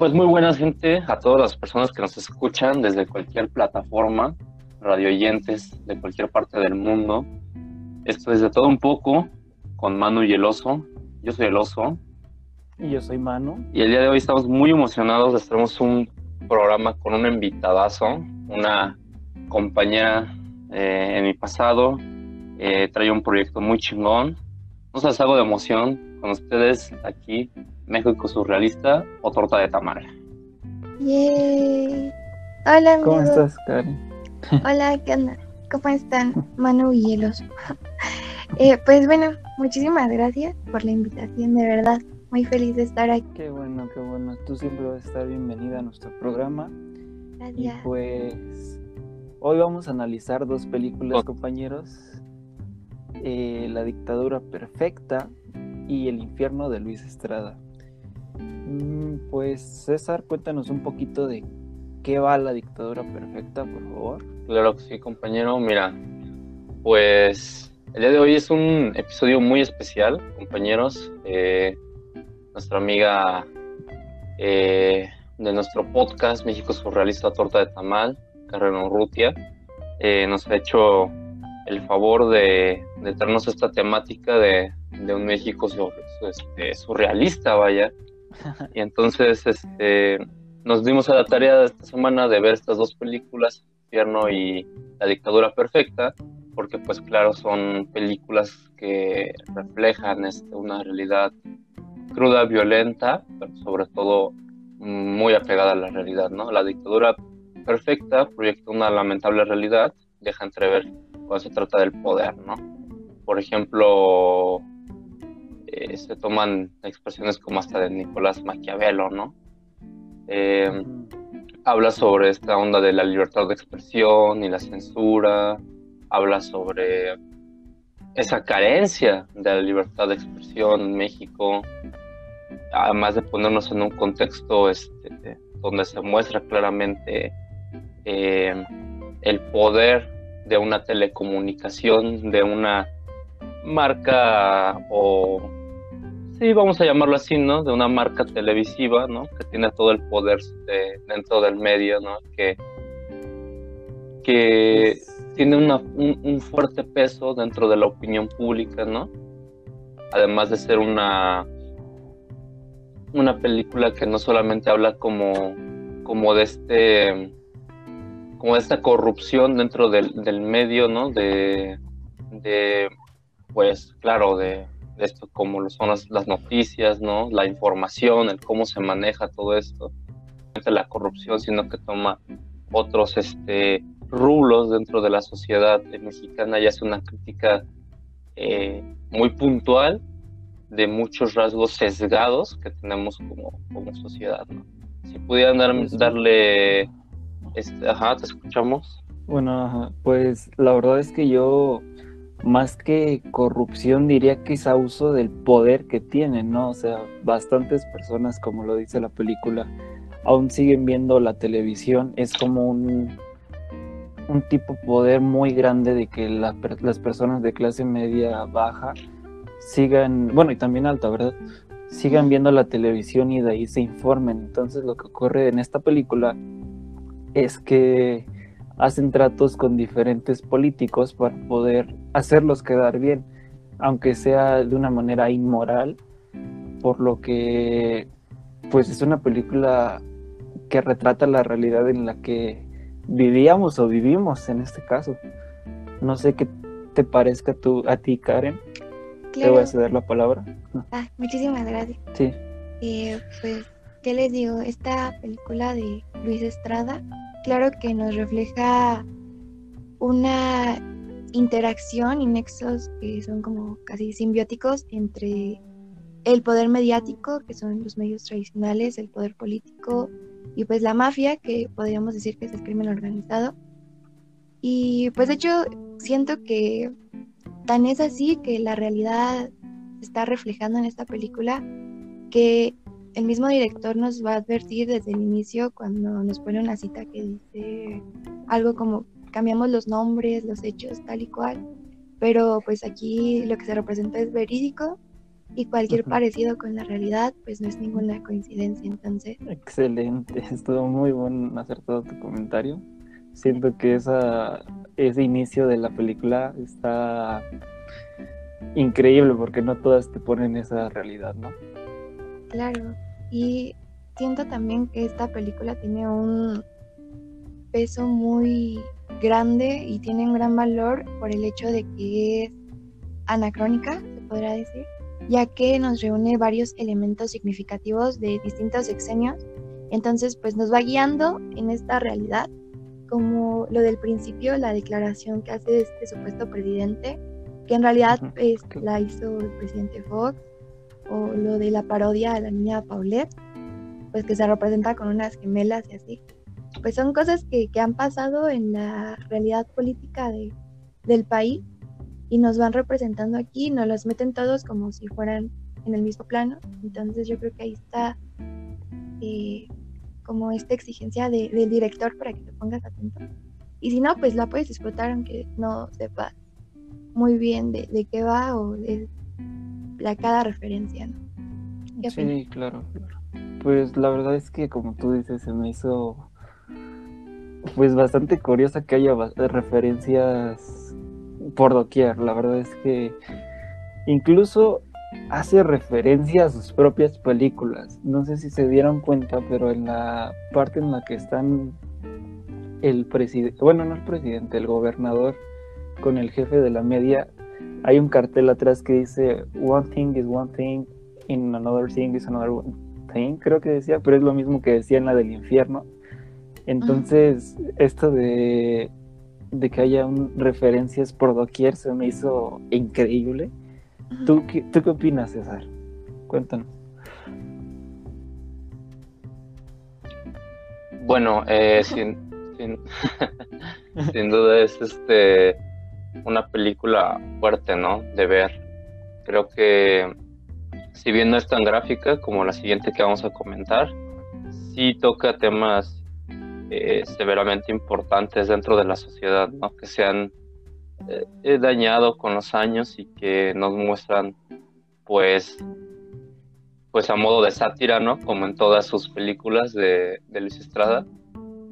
Pues muy buenas gente, a todas las personas que nos escuchan desde cualquier plataforma, radioyentes de cualquier parte del mundo. Esto es de todo un poco con Manu y el oso. Yo soy el oso. Y yo soy Manu. Y el día de hoy estamos muy emocionados. Les un programa con un invitadazo, una compañera eh, en mi pasado. Eh, trae un proyecto muy chingón. No sé, algo de emoción con ustedes aquí, México Surrealista o Torta de Tamal. Yay. Hola, amigos. ¿Cómo estás, Karen? Hola, ¿qué onda? ¿Cómo están? Manu y Hielos. eh, pues bueno, muchísimas gracias por la invitación, de verdad. Muy feliz de estar aquí. Qué bueno, qué bueno. Tú siempre vas a estar bienvenida a nuestro programa. Gracias. Y pues hoy vamos a analizar dos películas, compañeros. Eh, la dictadura perfecta y El infierno de Luis Estrada. Mm, pues César, cuéntanos un poquito de qué va la dictadura perfecta, por favor. Claro que sí, compañero. Mira, pues el día de hoy es un episodio muy especial, compañeros. Eh, nuestra amiga eh, de nuestro podcast México Surrealista Torta de Tamal, Karen Urrutia, eh, nos ha hecho el favor de, de traernos esta temática de, de un México este, surrealista, vaya. Y entonces este, nos dimos a la tarea esta semana de ver estas dos películas, Infierno y La Dictadura Perfecta, porque pues claro, son películas que reflejan este, una realidad cruda, violenta, pero sobre todo muy apegada a la realidad, ¿no? La dictadura perfecta proyecta una lamentable realidad, deja entrever cuando se trata del poder, ¿no? Por ejemplo, eh, se toman expresiones como hasta de Nicolás Maquiavelo, ¿no? Eh, habla sobre esta onda de la libertad de expresión y la censura, habla sobre esa carencia de la libertad de expresión en México, además de ponernos en un contexto este, donde se muestra claramente eh, el poder de una telecomunicación, de una marca o sí, vamos a llamarlo así, ¿no? De una marca televisiva, ¿no? Que tiene todo el poder dentro del medio, ¿no? Que, que tiene un, fuerte peso dentro de la opinión pública, ¿no? Además de ser una, una película que no solamente habla como, como de este como de esta corrupción dentro del, del medio, ¿no? De, de, pues, claro, de, esto como son las, noticias, ¿no? La información, el cómo se maneja todo esto, la corrupción, sino que toma otros este, rublos dentro de la sociedad mexicana y hace una crítica eh, muy puntual de muchos rasgos sesgados que tenemos como, como sociedad, ¿no? Si pudieran darle... Este, ajá, te escuchamos. Bueno, pues la verdad es que yo más que corrupción diría que es abuso del poder que tienen, ¿no? O sea, bastantes personas, como lo dice la película, aún siguen viendo la televisión, es como un, un tipo de poder muy grande de que las personas de clase media baja sigan, bueno, y también alta, ¿verdad? Sigan viendo la televisión y de ahí se informen. Entonces lo que ocurre en esta película es que hacen tratos con diferentes políticos para poder hacerlos quedar bien, aunque sea de una manera inmoral, por lo que pues es una película que retrata la realidad en la que vivíamos o vivimos en este caso. No sé qué te parezca tú, a ti, Karen. Te voy a ceder la palabra. Ah, muchísimas gracias. Sí. Eh, pues, ¿qué les digo? Esta película de Luis Estrada claro que nos refleja una interacción y nexos que son como casi simbióticos entre el poder mediático, que son los medios tradicionales, el poder político y pues la mafia, que podríamos decir que es el crimen organizado. Y pues de hecho siento que tan es así que la realidad está reflejando en esta película que el mismo director nos va a advertir desde el inicio cuando nos pone una cita que dice algo como cambiamos los nombres, los hechos, tal y cual, pero pues aquí lo que se representa es verídico y cualquier parecido con la realidad pues no es ninguna coincidencia entonces. Excelente, estuvo muy buen acertado tu comentario. Siento que esa, ese inicio de la película está increíble porque no todas te ponen esa realidad, ¿no? Claro, y siento también que esta película tiene un peso muy grande y tiene un gran valor por el hecho de que es anacrónica, se podrá decir, ya que nos reúne varios elementos significativos de distintos sexenios. Entonces, pues nos va guiando en esta realidad, como lo del principio, la declaración que hace este supuesto presidente, que en realidad pues, la hizo el presidente Fox, o lo de la parodia a la niña Paulette, pues que se representa con unas gemelas y así. Pues son cosas que, que han pasado en la realidad política de, del país y nos van representando aquí, nos los meten todos como si fueran en el mismo plano. Entonces yo creo que ahí está eh, como esta exigencia del director para que te pongas atento. Y si no, pues la puedes disfrutar aunque no sepas muy bien de, de qué va o de la cada referencia. ¿no? Sí, claro, Pues la verdad es que como tú dices, se me hizo pues bastante curiosa que haya referencias por doquier. La verdad es que incluso hace referencia a sus propias películas. No sé si se dieron cuenta, pero en la parte en la que están el presidente, bueno, no el presidente, el gobernador con el jefe de la media, hay un cartel atrás que dice One thing is one thing, in another thing is another thing, creo que decía, pero es lo mismo que decía en la del infierno. Entonces, esto de, de que haya un, referencias por doquier se me hizo increíble. ¿Tú, qué, ¿Tú qué opinas, César? Cuéntanos. Bueno, eh, sin, sin, sin duda es este una película fuerte, ¿no? De ver. Creo que si bien no es tan gráfica como la siguiente que vamos a comentar, sí toca temas eh, severamente importantes dentro de la sociedad, ¿no? Que se han eh, dañado con los años y que nos muestran, pues, pues a modo de sátira, ¿no? Como en todas sus películas de, de Luis Estrada,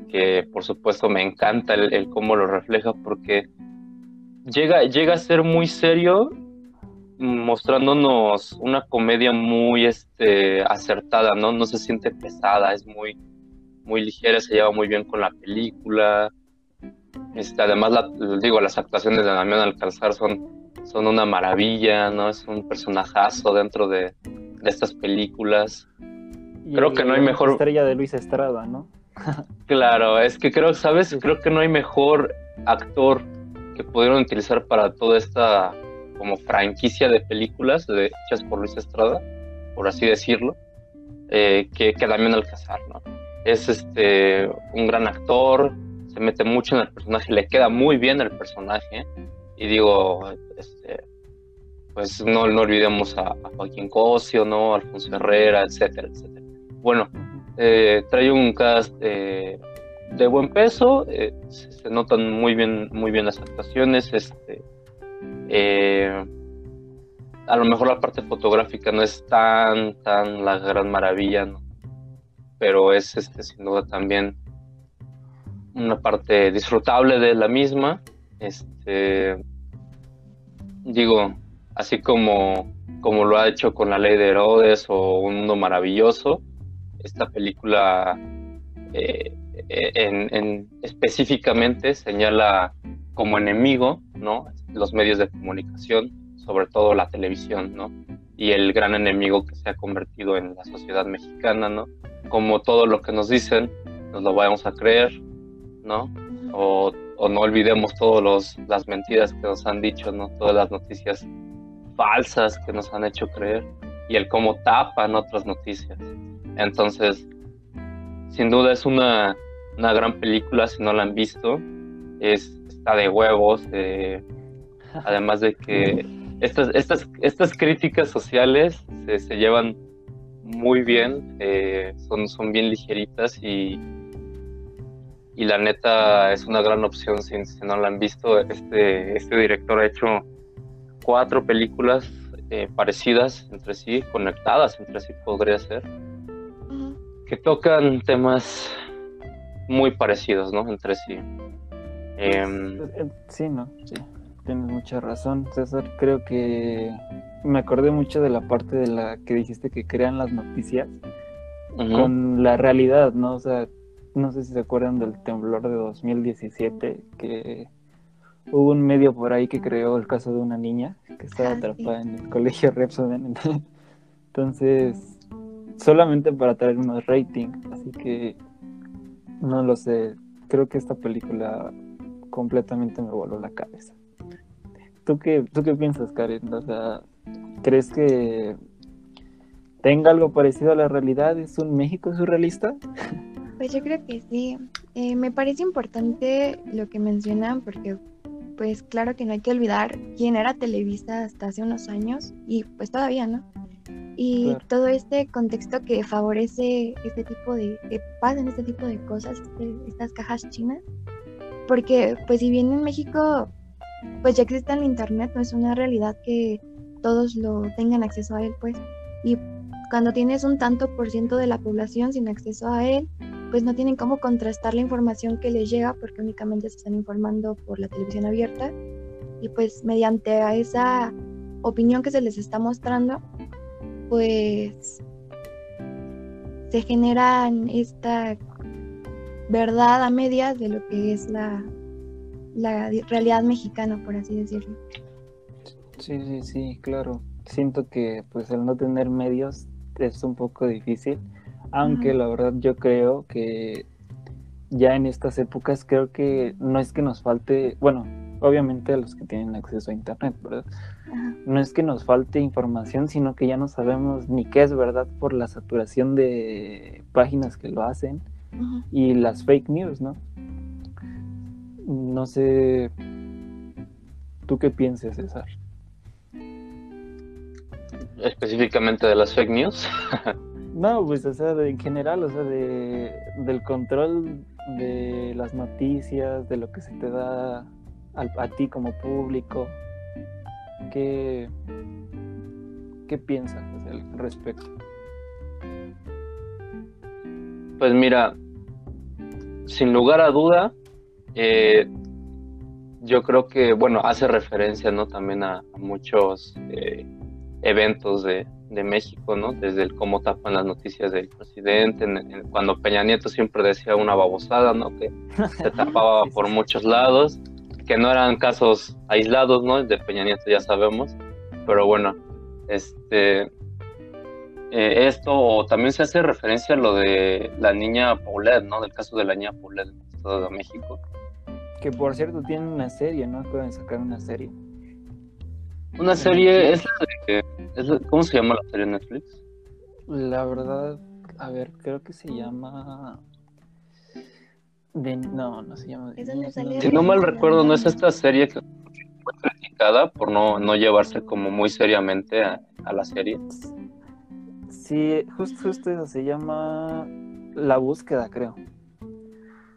que por supuesto me encanta el, el cómo lo refleja porque llega, llega a ser muy serio, mostrándonos una comedia muy este, acertada, ¿no? No se siente pesada, es muy, muy ligera, se lleva muy bien con la película. Este, además, la, digo, las actuaciones de Damián Alcázar son, son una maravilla, ¿no? Es un personajazo dentro de, de estas películas. creo que no hay mejor... Estrella de Luis Estrada, ¿no? claro, es que creo, ¿sabes? Creo que no hay mejor actor que pudieron utilizar para toda esta como franquicia de películas de, hechas por Luis Estrada, por así decirlo, eh, que, que Damián Alcázar, ¿no? Es este, un gran actor, se mete mucho en el personaje, le queda muy bien el personaje, y digo, este, pues no, no olvidemos a, Joaquín Cosio, ¿no? Alfonso Herrera, etcétera, etcétera. Bueno, eh, trae un cast eh, de buen peso, eh, se, notan muy bien, muy bien las actuaciones, este, eh, a lo mejor la parte fotográfica no es tan, tan la gran maravilla, pero es este, sin duda también una parte disfrutable de la misma. Este, digo, así como, como lo ha hecho con La Ley de Herodes o Un Mundo Maravilloso, esta película eh, en, específicamente señala como enemigo, ¿no? Los medios de comunicación, sobre todo la televisión, ¿no? Y el gran enemigo que se ha convertido en la sociedad mexicana, ¿no? Como todo lo que nos dicen, nos lo vamos a creer, ¿no? O, no olvidemos todas las mentiras que nos han dicho, ¿no? Todas las noticias falsas que nos han hecho creer y el cómo tapan otras noticias. Entonces, sin duda es una una gran película si no la han visto. Es, está de huevos. además de que estas, estas, estas críticas sociales se, se llevan muy bien, eh, son, son bien ligeritas y, y la neta es una gran opción si, si, no la han visto. Este, este director ha hecho cuatro películas eh, parecidas entre sí, conectadas entre sí, podría ser, que tocan temas muy parecidos, ¿no? Entre sí. Em, eh, sí, no, sí, tienes mucha razón, César. Creo que me acordé mucho de la parte de la que dijiste que crean las noticias con la realidad, ¿no? O sea, no sé si se acuerdan del temblor de 2017, que hubo un medio por ahí que creó el caso de una niña que estaba ah, atrapada en el colegio Repsoden. Entonces, solamente para traer más rating, así que no lo sé. Creo que esta película completamente me voló la cabeza. ¿Tú qué, ¿Tú qué piensas, Karen? O sea, ¿crees que tenga algo parecido a la realidad? ¿Es un México surrealista? Pues yo creo que sí. Eh, me parece importante lo que mencionan porque pues claro que no hay que olvidar quién era Televisa hasta hace unos años y pues todavía, ¿no? Y todo este contexto que favorece este tipo de, que pasen este tipo de cosas, este, estas cajas chinas, porque pues si bien en México pues ya existe el internet, no es una realidad que todos lo tengan acceso a él, pues, y cuando tienes un tanto por ciento de la población sin acceso a él, pues no tienen cómo contrastar la información que les llega porque únicamente se están informando por la televisión abierta. Y pues mediante esa opinión que se les está mostrando, pues se generan esta verdad a medias de lo que es la, la realidad mexicana, por así decirlo. Sí, sí, sí, claro. Siento que pues el no tener medios es un poco difícil aunque la verdad yo creo que ya en estas épocas creo que no es que nos falte, bueno, obviamente a los que tienen acceso a internet, ¿verdad? No es que nos falte información, sino que ya no sabemos ni qué es verdad por la saturación de páginas que lo hacen y las fake news, ¿no? No sé, ¿tú qué piensas, César? Específicamente de las fake news. No, pues, o sea, en general, o sea, de, del control de las noticias, de lo que se te da a ti como público, ¿qué, qué piensas al respecto? Pues mira, sin lugar a duda, eh, yo creo que, bueno, hace referencia, ¿no? También a, muchos eh, eventos de, de México, ¿no? Desde el cómo tapan las noticias del presidente, cuando Peña Nieto siempre decía una babosada, ¿no? Que se tapaba por muchos lados, que no eran casos aislados, ¿no? De Peña Nieto ya sabemos, pero bueno, este, eh, esto también se hace referencia a lo de la niña Paulette, ¿no? Del caso de la niña Paulette en el Estado de México. Que por cierto tiene una serie, ¿no? Pueden sacar una serie. Una serie es ¿Cómo se llama la serie de Netflix? La verdad, a ver, creo que se llama. No, no se llama. si no mal recuerdo, no es esta serie que fue criticada por no, no llevarse como muy seriamente a, la serie. Sí, justo, justo eso se llama La búsqueda, creo.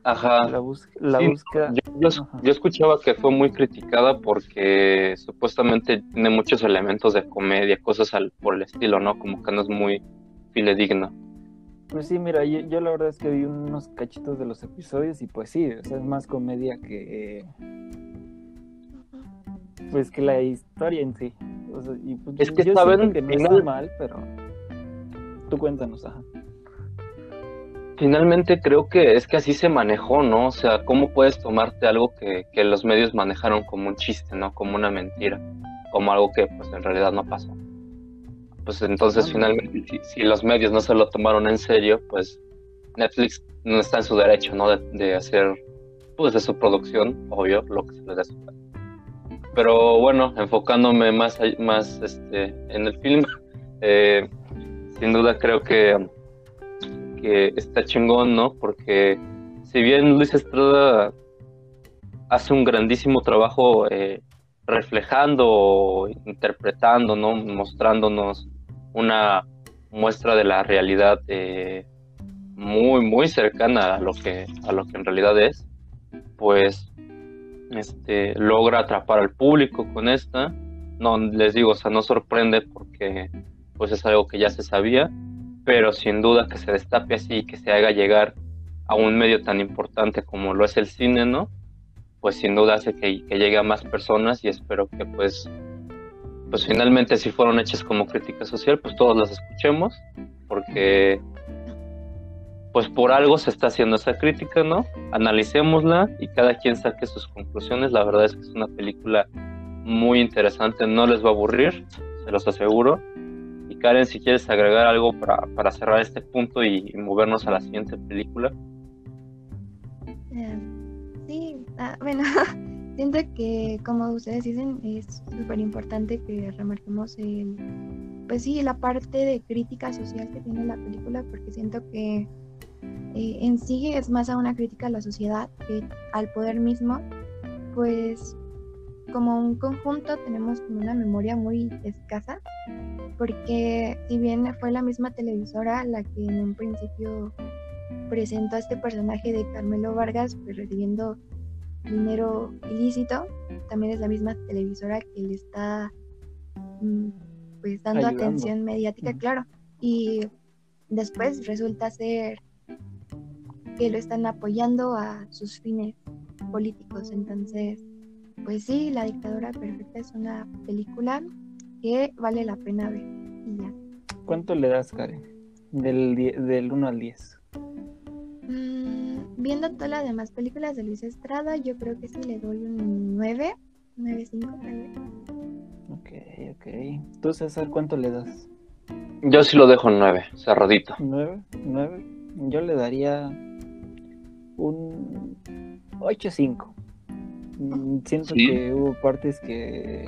Ajá. La, búsqueda. Yo, escuchaba que fue muy criticada porque supuestamente tiene muchos elementos de comedia, cosas al, por el estilo, ¿no? Como que no es muy filedigno. Pues sí, mira, yo, la verdad es que vi unos cachitos de los episodios y pues sí, es más comedia que. Pues que la historia en sí. Pues es que saben que no está mal, pero. Tú cuéntanos, ajá finalmente creo que es que así se manejó, ¿no? O sea, ¿cómo puedes tomarte algo que, los medios manejaron como un chiste, ¿no? Como una mentira, como algo que pues en realidad no pasó. Pues entonces finalmente si, los medios no se lo tomaron en serio, pues Netflix no está en su derecho, ¿no? De, hacer pues de su producción, obvio, lo que se le dé su Pero bueno, enfocándome más, más este, en el film, eh, sin duda creo que que está chingón, ¿no? Porque si bien Luis Estrada hace un grandísimo trabajo eh, reflejando, interpretando, ¿no? Mostrándonos una muestra de la realidad eh, muy, muy cercana a lo que, a lo que en realidad es, pues este, logra atrapar al público con esta, no les digo, o sea, no sorprende porque pues es algo que ya se sabía, pero sin duda que se destape así y que se haga llegar a un medio tan importante como lo es el cine, ¿no? Pues sin duda hace que, que llegue a más personas y espero que pues pues finalmente si fueron hechas como crítica social, pues todos las escuchemos, porque pues por algo se está haciendo esa crítica, ¿no? Analicémosla y cada quien saque sus conclusiones. La verdad es que es una película muy interesante, no les va a aburrir, se los aseguro. Y Karen, si quieres agregar algo para, para cerrar este punto y, movernos a la siguiente película. Eh, ah, bueno, siento que como ustedes dicen es súper importante que remarquemos el, pues sí, la parte de crítica social que tiene la película, porque siento que eh, en sí es más a una crítica a la sociedad que al poder mismo, pues como un conjunto tenemos una memoria muy escasa, porque si bien fue la misma televisora la que en un principio presentó a este personaje de Carmelo Vargas pues, recibiendo dinero ilícito, también es la misma televisora que le está mm, pues dando atención mediática, claro, y después resulta ser que lo están apoyando a sus fines políticos. Entonces, pues sí, La dictadura perfecta es una película que vale la pena ver. Y ya. ¿Cuánto le das, Karen? Del, del 1 al 10. Viendo todas las demás películas de Luis Estrada, yo creo que sí le doy un 9, 9.5 tal vez. Ok, ok. ¿Tú, César, cuánto le das? Yo sí lo dejo en 9, cerradito. ¿9? ¿9? Yo le daría un 8-5. Mm, siento que hubo partes que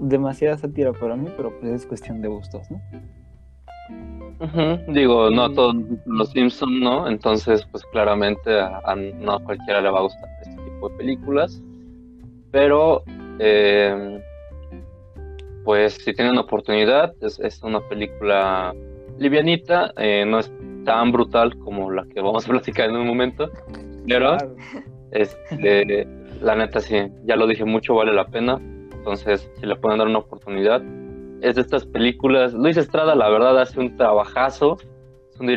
demasiada sátira para mí, pero pues es cuestión de gustos, ¿no? Digo, no a todos los Simpsons, ¿no? Entonces, pues claramente a, no a cualquiera le va a gustar este tipo de películas. Pero, eh, pues si tienen oportunidad, es, es una película livianita, eh, no es tan brutal como la que vamos a platicar en un momento, pero este, la neta sí, ya lo dije mucho, vale la pena, entonces si le pueden dar una oportunidad, es de estas películas, Luis Estrada la verdad hace un trabajazo, es un,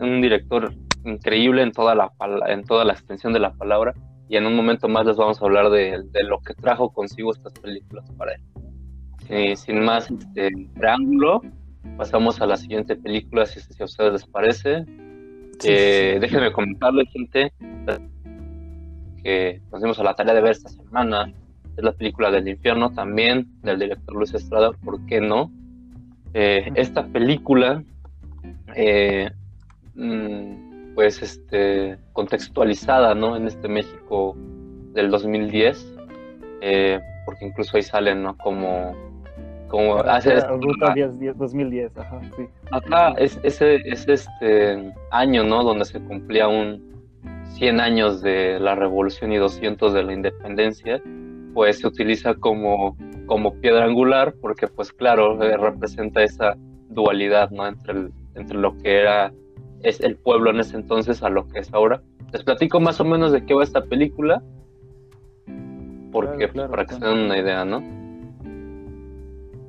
un director increíble en toda, la, en toda la extensión de la palabra, y en un momento más les vamos a hablar de, lo que trajo consigo estas películas para él. sin más este, preámbulo, pasamos a la siguiente película, si, a ustedes les parece. Eh, déjenme comentarles, gente, que nos dimos a la tarea de ver esta semana. Es la película del infierno también, del director Luis Estrada, ¿por qué no? Eh, esta película, eh, mm, pues, este, contextualizada, ¿no? En este México del 2010, porque incluso ahí salen, ¿no? Como como hace Ruta 2010, ajá, sí. Acá es, ese, es este año, ¿no? Donde se cumplía un 100 años de la revolución y 200 de la independencia, pues se utiliza como, como piedra angular porque, pues claro, eh, representa esa dualidad, ¿no? Entre, entre lo que era es el pueblo en ese entonces a lo que es ahora. Les platico más o menos de qué va esta película, porque para que se den una idea, ¿no?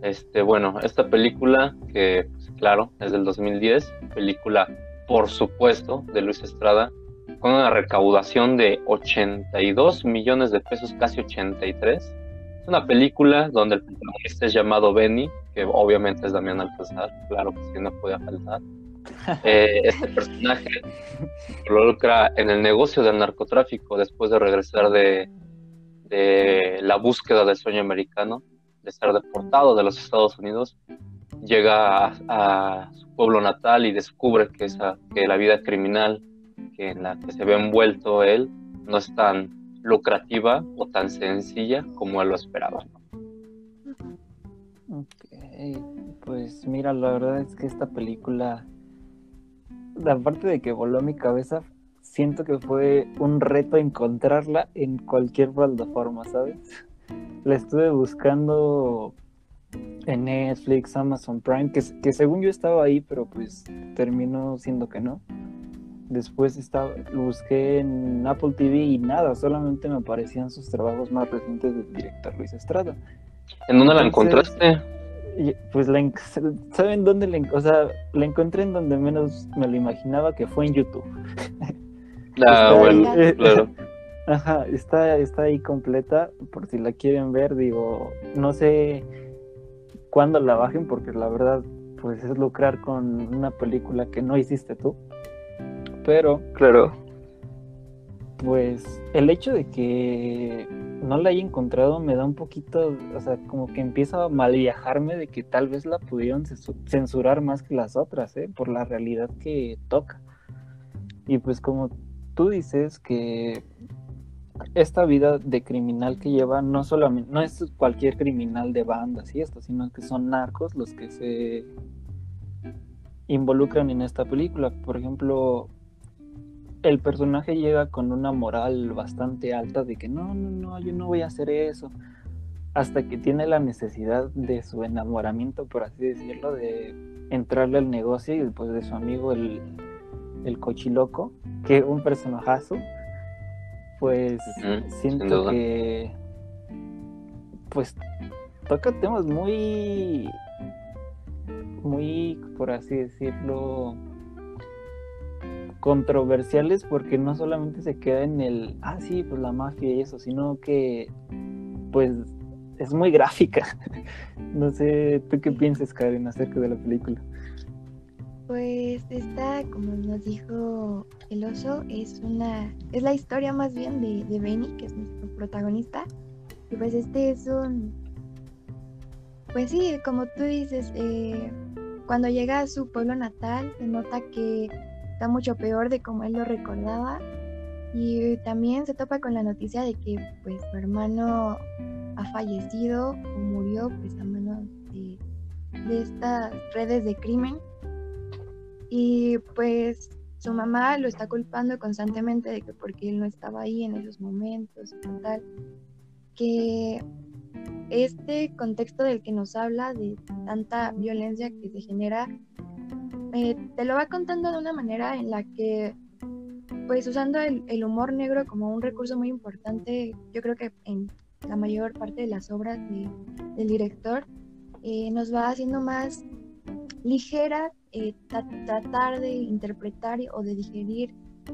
Este, bueno, esta película, que pues, claro, es del 2010, película, por supuesto, de Luis Estrada, con una recaudación de 82 millones de pesos, casi 83. Es una película donde el protagonista es llamado Benny, que obviamente es Damián Alcázar, claro que sí, no podía faltar. Eh, este personaje se involucra en el negocio del narcotráfico después de regresar de, de la búsqueda del sueño americano de ser deportado de los Estados Unidos, llega a, su pueblo natal y descubre que, esa, que la vida criminal que en la que se ve envuelto él no es tan lucrativa o tan sencilla como él lo esperaba. Ok, pues mira, la verdad es que esta película, aparte de que voló a mi cabeza, siento que fue un reto encontrarla en cualquier plataforma, ¿sabes? la estuve buscando en Netflix, Amazon Prime, que, que según yo estaba ahí, pero pues terminó siendo que no. Después estaba, lo busqué en Apple TV y nada, solamente me aparecían sus trabajos más recientes del director Luis Estrada. ¿En dónde la encontraste? Pues la, ¿saben dónde la, o sea, la encontré en donde menos me lo imaginaba que fue en YouTube. Ah, bueno, claro. Ajá, está, está ahí completa, por si la quieren ver, digo, no sé cuándo la bajen, porque la verdad, pues es lucrar con una película que no hiciste tú. Pero, claro, pues el hecho de que no la haya encontrado me da un poquito, o sea, como que empieza a mal viajarme de que tal vez la pudieron censurar más que las otras, ¿eh? por la realidad que toca. Y pues como tú dices que esta vida de criminal que lleva no solamente, no es cualquier criminal de bandas y esto, sino que son narcos los que se involucran en esta película. Por ejemplo, el personaje llega con una moral bastante alta de que no, no, no, yo no voy a hacer eso. Hasta que tiene la necesidad de su enamoramiento, por así decirlo, de entrarle al negocio y después de su amigo el, el cochiloco, que un personajazo pues siento que pues toca temas muy muy por así decirlo controversiales porque no solamente se queda en el ah sí pues la mafia y eso sino que pues es muy gráfica no sé tú qué piensas Karen acerca de la película pues esta, como nos dijo el oso, es una, es la historia más bien de, Benny, que es nuestro protagonista. Y pues este es un, pues sí, como tú dices, eh, cuando llega a su pueblo natal, se nota que está mucho peor de como él lo recordaba. Y también se topa con la noticia de que pues su hermano ha fallecido murió pues a manos de, de estas redes de crimen y pues su mamá lo está culpando constantemente de que porque él no estaba ahí en esos momentos y tal. Que este contexto del que nos habla de tanta violencia que se genera, eh, te lo va contando de una manera en la que, pues usando el, humor negro como un recurso muy importante, yo creo que en la mayor parte de las obras del director, eh, nos va haciendo más ligera eh, tratar de interpretar o de digerir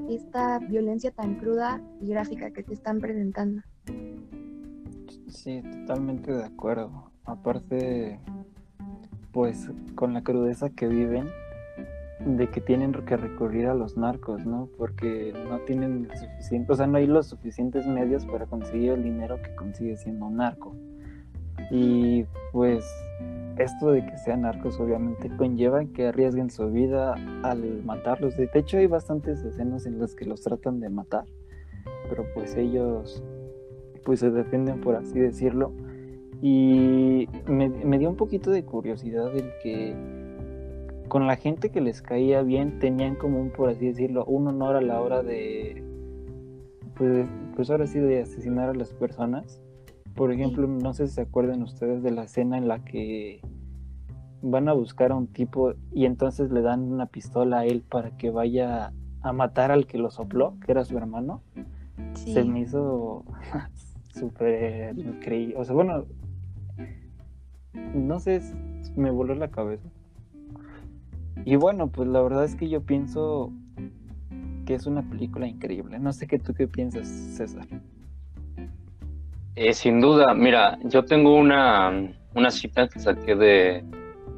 esta violencia tan cruda y gráfica que te están presentando. Sí, totalmente de acuerdo. Aparte, pues con la crudeza que viven, de que tienen que recurrir a los narcos, ¿no? Porque no tienen suficiente, o sea, no hay los suficientes medios para conseguir el dinero que consigue siendo un narco. Y pues esto de que sean narcos obviamente conlleva que arriesguen su vida al matarlos. De hecho hay bastantes escenas en las que los tratan de matar, pero pues ellos pues se defienden por así decirlo. Y me, dio un poquito de curiosidad el que con la gente que les caía bien tenían como un, por así decirlo, un honor a la hora de, pues, pues ahora sí, de asesinar a las personas. Por ejemplo, no sé si se acuerdan ustedes de la escena en la que van a buscar a un tipo y entonces le dan una pistola a él para que vaya a matar al que lo sopló, que era su hermano. Se me hizo súper increíble. O sea, bueno, no sé, me voló la cabeza. Y bueno, pues la verdad es que yo pienso que es una película increíble. No sé qué tú qué piensas, César. Eh, sin duda, mira, yo tengo una, una cita que saqué de,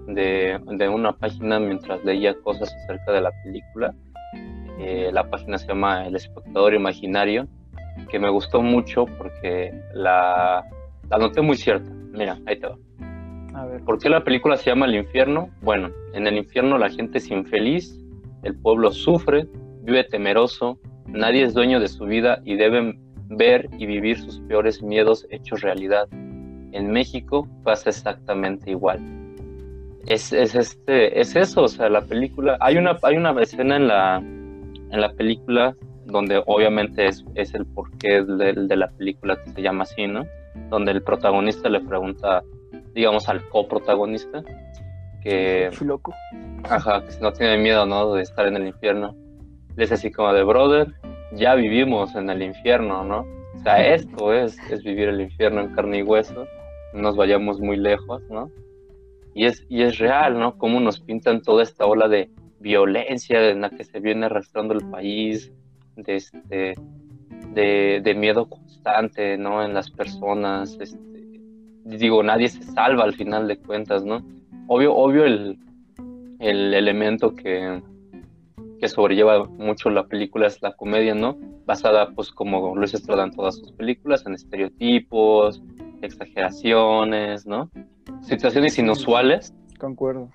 de, una página mientras leía cosas acerca de la película. Eh, la página se llama El espectador imaginario, que me gustó mucho porque la, la noté muy cierta. Mira, ahí te va. ¿Por qué la película se llama El infierno? Bueno, en el infierno la gente es infeliz, el pueblo sufre, vive temeroso, nadie es dueño de su vida y deben ver y vivir sus peores miedos hechos realidad. En México pasa exactamente igual. Es, es, este, es eso, o sea, la película, hay una, hay una escena en la, en la película donde obviamente es, es el porqué de, de, la película que se llama así, ¿no? Donde el protagonista le pregunta, digamos, al coprotagonista, que... loco. Ajá, que no tiene miedo, ¿no? De estar en el infierno. Le dice así como de, brother, ya vivimos en el infierno, ¿no? O sea, esto es, es vivir el infierno en carne y hueso. nos vayamos muy lejos, ¿no? Y es, y es real, ¿no? Cómo nos pintan toda esta ola de violencia en la que se viene arrastrando el país, de, este, de, miedo constante, ¿no? En las personas, este, digo, nadie se salva al final de cuentas, ¿no? Obvio, obvio el, el elemento que, que sobrelleva mucho la película es la comedia, ¿no? Basada, pues, como Luis Estrada en todas sus películas, en estereotipos, exageraciones, ¿no? Situaciones inusuales. Concuerdo.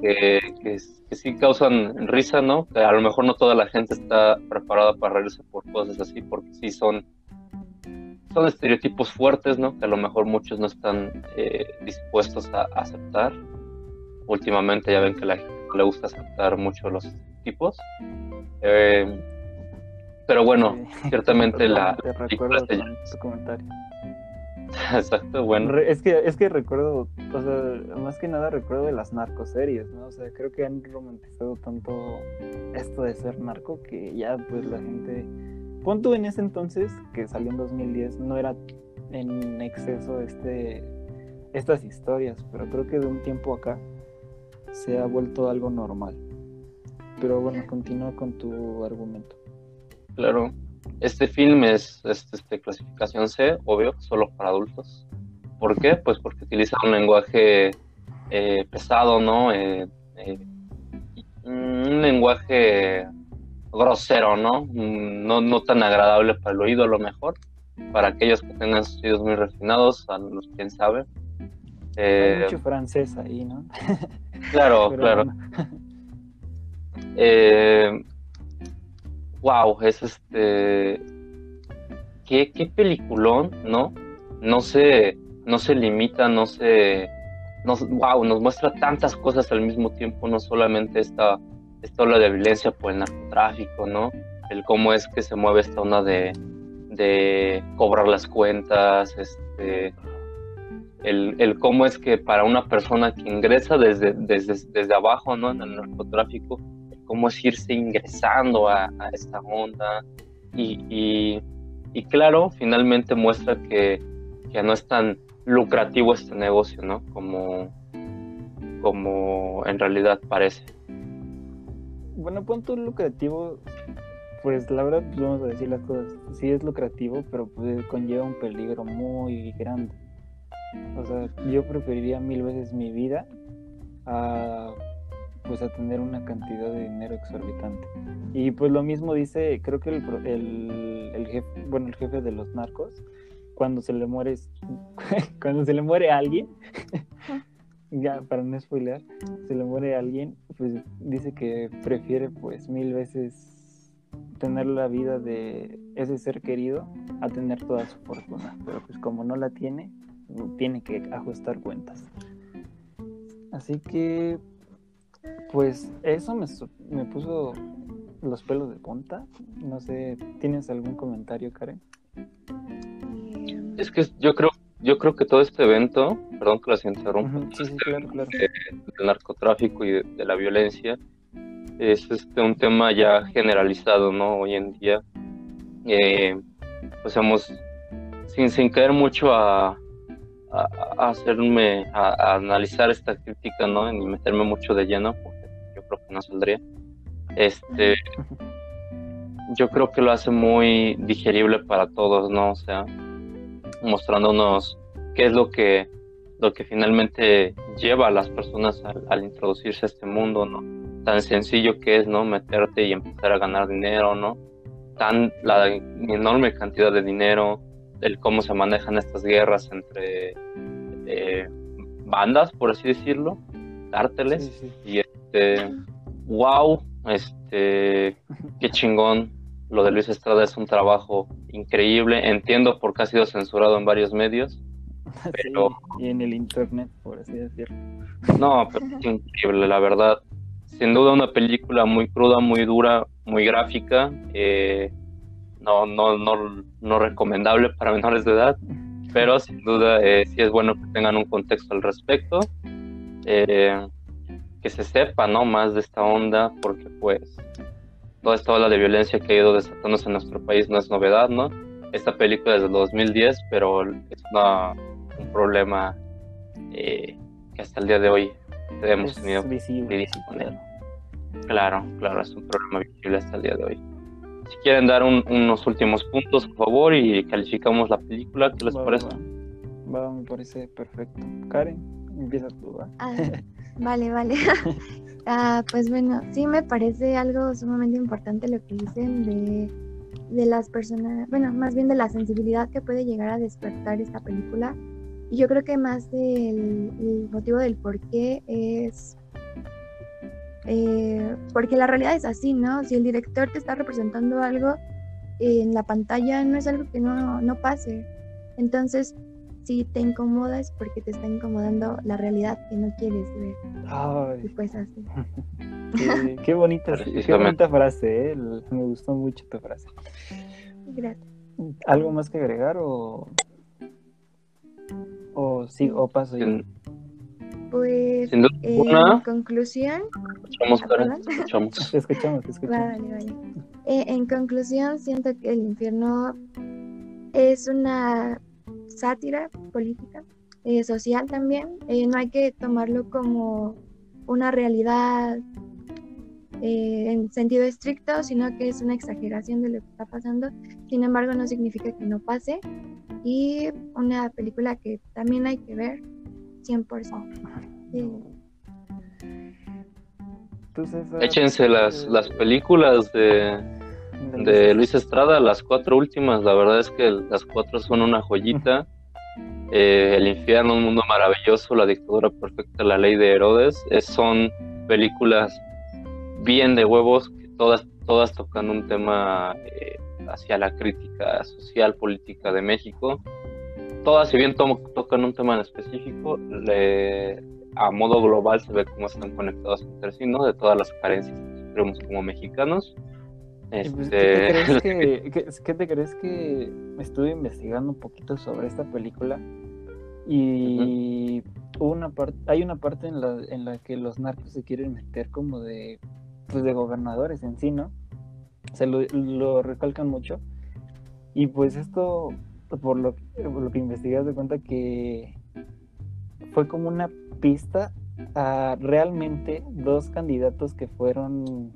Que, que, sí causan risa, ¿no? Que a lo mejor no toda la gente está preparada para reírse por cosas así, porque sí son, son estereotipos fuertes, ¿no? Que a lo mejor muchos no están eh, dispuestos a aceptar. Últimamente ya ven que a la gente le gusta aceptar mucho los tipos. Eh, pero bueno, ciertamente la... Te recuerdo tu comentario. Exacto, bueno. Es que, es que recuerdo, o sea, más que nada recuerdo de las narcoseries, ¿no? O sea, creo que han romantizado tanto esto de ser narco que ya pues la gente... Pon tú en ese entonces, que salió en 2010, no era en exceso este, estas historias, pero creo que de un tiempo acá se ha vuelto algo normal. Pero bueno, continúa con tu argumento. Claro, este film es, este, clasificación C, obvio, solo para adultos. ¿Por qué? Pues porque utiliza un lenguaje eh, pesado, ¿no? Eh, eh, un lenguaje grosero, ¿no? ¿no? No tan agradable para el oído a lo mejor. Para aquellos que tengan oídos muy refinados, a los quién sabe. Hay mucho francés ahí, ¿no? Claro, claro. wow, es este. Qué, qué peliculón, ¿no? No se, no se limita, no se. Nos, wow, nos muestra tantas cosas al mismo tiempo, no solamente esta, esta ola de violencia por el narcotráfico, ¿no? El cómo es que se mueve esta onda de, de cobrar las cuentas, este, el, el, cómo es que para una persona que ingresa desde, desde, desde abajo, ¿no? En el narcotráfico, cómo es irse ingresando a, esta onda. Y, y, claro, finalmente muestra que, que, no es tan lucrativo este negocio, ¿no? Como, como en realidad parece. Bueno, punto lucrativo, pues la verdad, pues, vamos a decir las cosas, sí es lucrativo, pero pues conlleva un peligro muy grande. O sea, yo preferiría mil veces mi vida a pues a tener una cantidad de dinero exorbitante. Y pues lo mismo dice, creo que el, el, el jefe, bueno, el jefe de los narcos, cuando se le muere, cuando se le muere a alguien, ya para no spoilear, se le muere a alguien, pues dice que prefiere pues mil veces tener la vida de ese ser querido a tener toda su fortuna, pero pues como no la tiene, tiene que ajustar cuentas. Así que pues eso me, me puso los pelos de punta. No sé, ¿tienes algún comentario, Karen? Es que yo creo, yo creo que todo este evento, perdón que las interrumpa, del narcotráfico y de, la violencia, es este, un tema ya generalizado, ¿no? Hoy en día, eh, pues hemos, sin, sin caer mucho a, a, hacerme, a, analizar esta crítica, ¿no? Y meterme mucho de lleno, porque yo creo que no saldría. Este, yo creo que lo hace muy digerible para todos, ¿no? O sea, mostrándonos qué es lo que, lo que finalmente lleva a las personas al, introducirse a este mundo, ¿no? Tan sencillo que es, ¿no? Meterte y empezar a ganar dinero, ¿no? Tan la enorme cantidad de dinero, el cómo se manejan estas guerras entre eh, bandas, por así decirlo, cárteles, y este, wow, este, qué chingón, lo de Luis Estrada es un trabajo increíble, entiendo por qué ha sido censurado en varios medios, pero... y en el internet, por así decirlo. No, pero es increíble, la verdad. Sin duda una película muy cruda, muy dura, muy gráfica, eh, no, no, no, no recomendable para menores de edad, pero sin duda eh, sí es bueno que tengan un contexto al respecto, eh, que se sepa ¿no? más de esta onda, porque pues toda esta ola de violencia que ha ido desatándose en nuestro país no es novedad, ¿no? Esta película es del 2010, pero es una, un problema eh, que hasta el día de hoy hemos Es tenido visible, con él. claro. Claro, claro, es un problema visible hasta el día de hoy. Si quieren dar un- unos últimos puntos, por favor, y calificamos la película, ¿qué les Va, parece? Va, va, me parece perfecto. Karen, empieza tú, ¿va? Ah, vale, vale. Ah, pues bueno, sí me parece algo sumamente importante lo que dicen de, de las personas, bueno, más bien de la sensibilidad que puede llegar a despertar esta película. Y yo creo que más el motivo del por qué es... eh, porque la realidad es así, ¿no? Si el director te está representando algo en la pantalla, no es algo que no, no pase. Entonces, si te incomoda es porque te está incomodando la realidad que no quieres ver. Y pues así. qué, qué bonita, qué bonita frase, ¿eh? Me gustó mucho tu frase. Gracias. ¿Algo más que agregar o, o sí, o paso yo? Pues sin duda en conclusión, escuchamos, Ah, Karen, te escuchamos. Te escuchamos, te escuchamos. vale, vale. Eh, en conclusión, siento que el infierno es una sátira política, eh, social también. Eh, no hay que tomarlo como una realidad eh, en sentido estricto, sino que es una exageración de lo que está pasando. Sin embargo, no significa que no pase. Y una película que también hay que ver 100%. Sí. Tú, César, Échense las, eh, las películas de, de Luis Estrada, las cuatro últimas, la verdad es que las cuatro son una joyita. Eh, El infierno, un mundo maravilloso, La dictadura perfecta, La ley de Herodes, es- son películas bien de huevos, que todas, todas tocan un tema eh, hacia la crítica social, política de México. Todas, si bien to- tocan un tema en específico, le- a modo global se ve cómo están conectados entre sí, ¿no? De todas las carencias que sufrimos como mexicanos. Pues, Este, ¿Qué te crees que, qué- qué te crees que estuve investigando un poquito sobre esta película? Y hubo una parte, hay una parte en la, en la que los narcos se quieren meter como de, pues de gobernadores en sí, ¿no? Se lo, lo recalcan mucho. Y pues esto, por lo, por lo que investigué, haz de cuenta que fue como una pista a realmente dos candidatos que fueron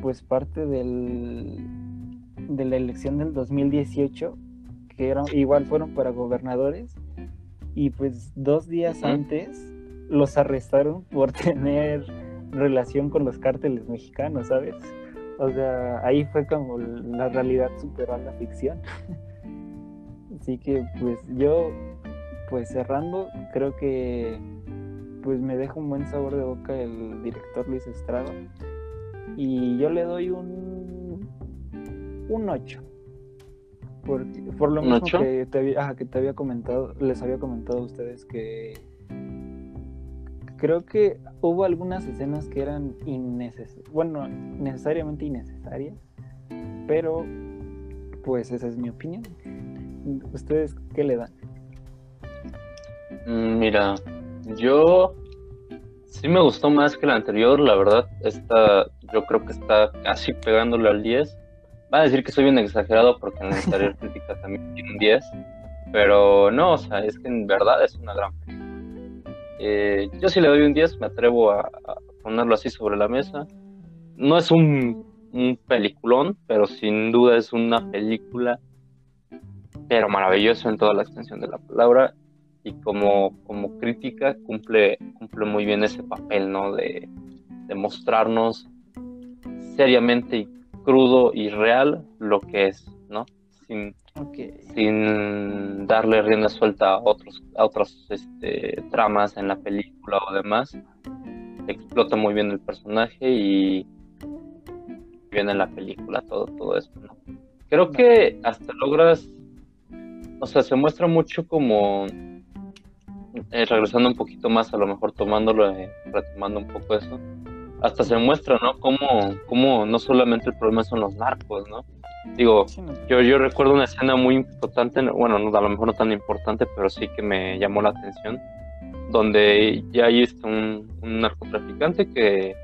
pues parte del de la elección del 2018 que eran igual fueron para gobernadores y pues dos días antes los arrestaron por tener relación con los cárteles mexicanos, ¿sabes? O sea, ahí fue como la realidad superó a la ficción. Así que pues yo, pues cerrando, creo que pues me deja un buen sabor de boca el director Luis Estrada. Y yo le doy un un 8. Por, por lo ¿Un mismo ocho? que te, había, que te había comentado, les había comentado a ustedes que creo que hubo algunas escenas que eran innecesarias, bueno, necesariamente innecesarias, pero pues esa es mi opinión. ¿Ustedes qué le dan? Mm, Mira, yo sí me gustó más que la anterior, la verdad, esta yo creo que está casi pegándole al 10. Va a decir que soy bien exagerado porque en la anterior crítica también tiene un 10, pero no, o sea, es que en verdad es una gran película. Eh, yo sí le doy un 10, me atrevo a, a ponerlo así sobre la mesa. No es un, un peliculón, pero sin duda es una película, pero maravillosa en toda la extensión de la palabra y como, como crítica cumple, cumple muy bien ese papel, ¿no? De, de mostrarnos seriamente y crudo y real lo que es, ¿no? Sin, sin darle rienda suelta a otros, a otras este, tramas en la película o demás. Explota muy bien el personaje y bien en la película todo, todo esto, ¿no? Creo que hasta logras, o sea, se muestra mucho como eh, regresando un poquito más, a lo mejor tomándolo, eh, retomando un poco eso, hasta se muestra, ¿no? Cómo, cómo no solamente el problema son los narcos, ¿no? Digo, Sí, no, yo, yo recuerdo una escena muy importante, bueno, no, a lo mejor no tan importante, pero sí que me llamó la atención, donde ya hay este, un, un narcotraficante que,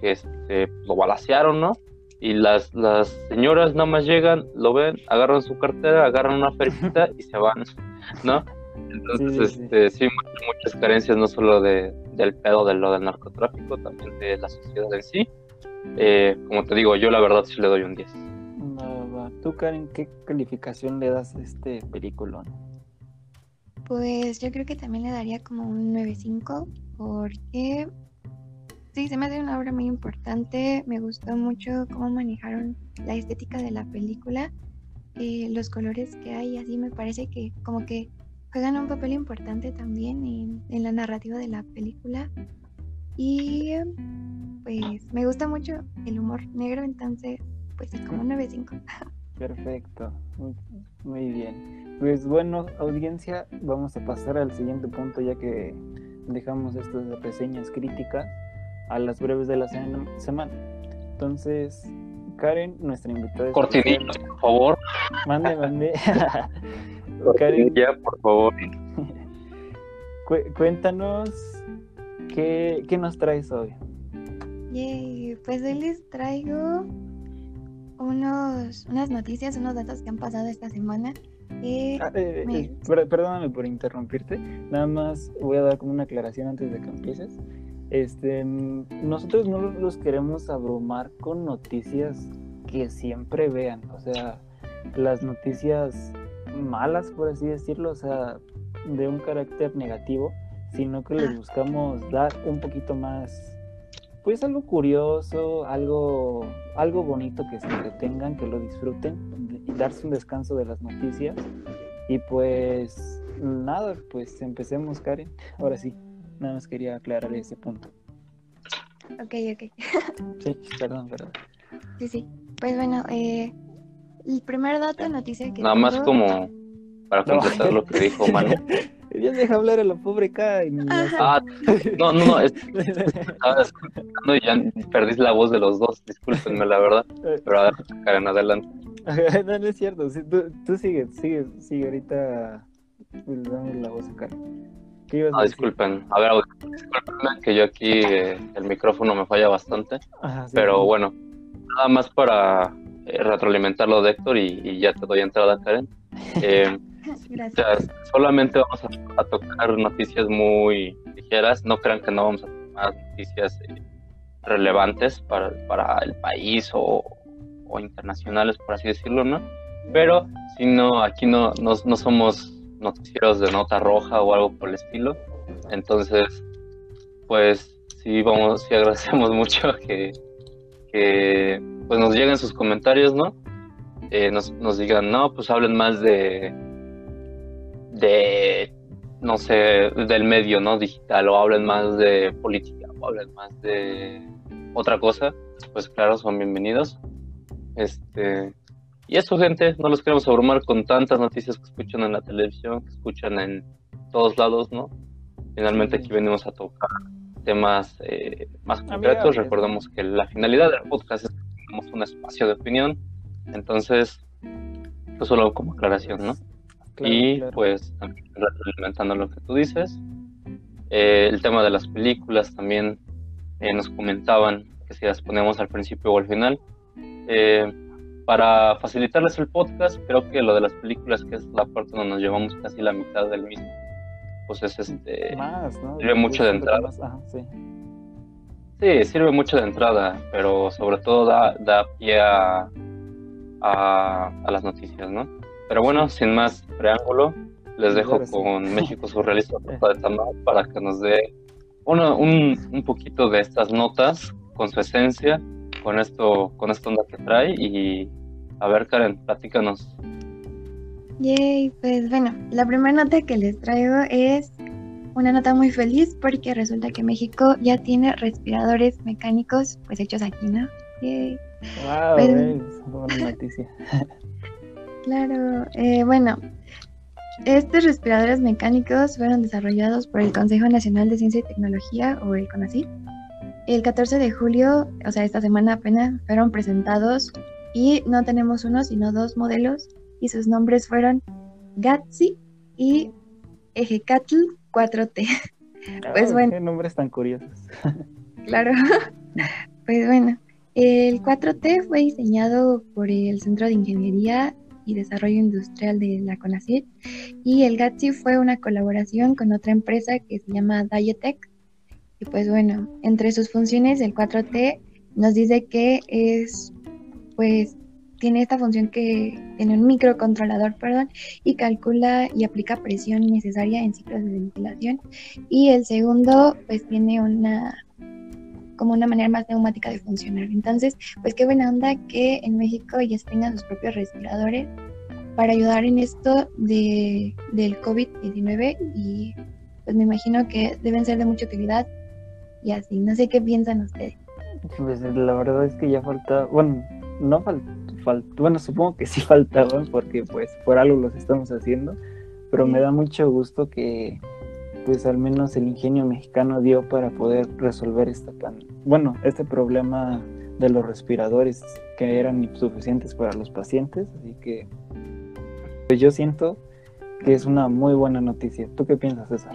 que este, lo balacearon, ¿no? Y las, las señoras nada más llegan, lo ven, agarran su cartera, agarran una ferita y se van, ¿no? Entonces, sí, este, sí, muchas, carencias, no solo de, del pedo de lo del narcotráfico, también de la sociedad en sí. Eh, como te digo, yo la verdad sí le doy un 10. ¿Tú, Karen, qué calificación le das a este película? Pues yo creo que también le daría como un 9.5 porque sí, se me hace una obra muy importante. Me gustó mucho cómo manejaron la estética de la película, eh, los colores que hay, así me parece que como que juegan un papel importante también en, en la narrativa de la película. Y pues me gusta mucho el humor negro, entonces pues es como un 9.5. Perfecto, muy, bien. Pues bueno, audiencia, vamos a pasar al siguiente punto ya que dejamos estas reseñas críticas a las breves de la semana. Entonces, Karen, nuestra invitada. Cortinilla, por favor. Mande, mande. Karen, ya, por favor. cuéntanos qué, qué nos traes hoy. Yay, pues hoy les traigo unos, unas noticias, unos datos que han pasado esta semana. Eh, ah, eh, eh, perdóname por interrumpirte, nada más voy a dar como una aclaración antes de que empieces. Este, nosotros no los queremos abrumar con noticias que siempre vean, o sea, las noticias malas, por así decirlo, o sea, de un carácter negativo, sino que les buscamos dar un poquito más pues algo curioso, algo, algo bonito que se entretengan, que lo disfruten y darse un descanso de las noticias. Y pues nada, pues empecemos, Karen. Ahora sí, nada más quería aclarar ese punto. Ok, ok. sí, perdón, perdón. Sí, sí. Pues bueno, eh, el primer dato, noticia que... Nada más como para contestar lo que dijo Manu. Ya deja hablar a la pobre Kai. Ah, no, no, no. Estaba escuchando y ya perdí la voz de los dos. Discúlpenme, la verdad. Pero a ver, Karen, adelante. no, no es cierto. tú, tú sigue, sigue, sigue. Ahorita pues, dame la voz a Karen. Ah, disculpen. A ver, disculpenme que yo aquí eh, el micrófono me falla bastante. pero bueno, nada más para eh, retroalimentar lo de Héctor y, y, ya te doy entrada, Karen. Eh, Gracias. solamente vamos a, tocar noticias muy ligeras. No crean que no vamos a tomar noticias eh, relevantes para, para, el país o, o, internacionales, por así decirlo, ¿no? Pero si no, aquí no, no, no somos noticieros de nota roja o algo por el estilo. Entonces, pues sí, vamos, sí agradecemos mucho que, que pues nos lleguen sus comentarios, ¿no? Eh, nos, nos digan, no, pues hablen más de, de, no sé, del medio, ¿no? Digital, o hablen más de política, o hablen más de otra cosa, pues claro, son bienvenidos. Este, y eso, gente, no los queremos abrumar con tantas noticias que escuchan en la televisión, que escuchan en todos lados, ¿no? Finalmente aquí venimos a tocar temas eh, más concretos. Recordemos que la finalidad del podcast es que tengamos un espacio de opinión. Entonces, pues solo como aclaración, ¿no? y pues también retroalimentando lo que tú dices. Eh, el tema de las películas también eh, nos comentaban que si las ponemos al principio o al final. Eh, para facilitarles el podcast, creo que lo de las películas, que es la parte donde nos llevamos casi la mitad del mismo, pues es este. Sirve mucho de entrada. sí. sí. sirve mucho de entrada, pero sobre todo da, da pie a, a, a las noticias, ¿no? Pero bueno, sin más preámbulo, les dejo con México Surrealista para que nos dé uno, un, un poquito de estas notas con su esencia, con esto, con esta onda que trae. Y a ver, Karen, platícanos. Yay, pues bueno, la primera nota que les traigo es una nota muy feliz porque resulta que México ya tiene respiradores mecánicos pues hechos aquí, ¿no? Yay. Wow, pues, es buena noticia. Claro, eh, bueno, estos respiradores mecánicos fueron desarrollados por el Consejo Nacional de Ciencia y Tecnología, o el CONACYT. El 14 de julio, o sea, esta semana apenas, fueron presentados y no tenemos uno, sino dos modelos, y sus nombres fueron Gatsi y Ejecatl 4T. pues bueno. Qué nombres tan curiosos. claro. pues bueno, el 4T fue diseñado por el Centro de Ingeniería y Desarrollo Industrial de la CONACYT. Y el GATSI fue una colaboración con otra empresa que se llama Dietec. Y pues bueno, entre sus funciones el 4T nos dice que es pues tiene esta función que tiene un microcontrolador, perdón, y calcula y aplica presión necesaria en ciclos de ventilación. Y el segundo, pues tiene una como una manera más neumática de funcionar. Entonces, pues qué buena onda que en México ya tengan sus propios respiradores para ayudar en esto de, del COVID-19 y pues me imagino que deben ser de mucha utilidad y así. No sé qué piensan ustedes. Pues la verdad es que ya falta, bueno, no falta bueno, supongo que sí faltaban porque pues por algo los estamos haciendo, pero me da mucho gusto que pues al menos el ingenio mexicano dio para poder resolver esta bueno, este problema de los respiradores que eran insuficientes para los pacientes, así que pues yo siento que es una muy buena noticia. ¿Tú qué piensas, César?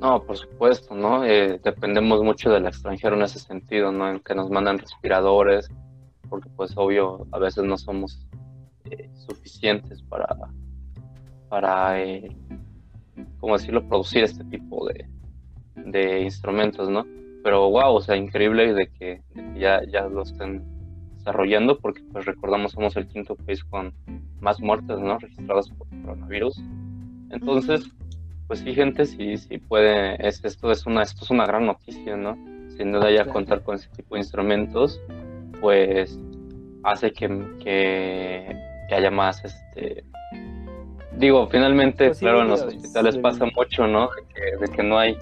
No, por supuesto, ¿no? Eh, dependemos mucho del extranjero en ese sentido, ¿no? En que nos mandan respiradores, porque pues obvio a veces no somos eh, suficientes para, para eh, ¿cómo decirlo?, producir este tipo de, de instrumentos, ¿no? Pero wow, o sea, increíble de que, ya, ya lo estén desarrollando, porque pues recordamos somos el quinto país con más muertes, ¿no? Registradas por coronavirus. Entonces, pues sí, gente, sí, sí puede, es, esto, es una, esto es una gran noticia, ¿no? Sin duda ya contar con ese tipo de instrumentos pues hace que, que, haya más, este, digo, finalmente, pues claro, en los hospitales pasa mucho, ¿no? De que, no hay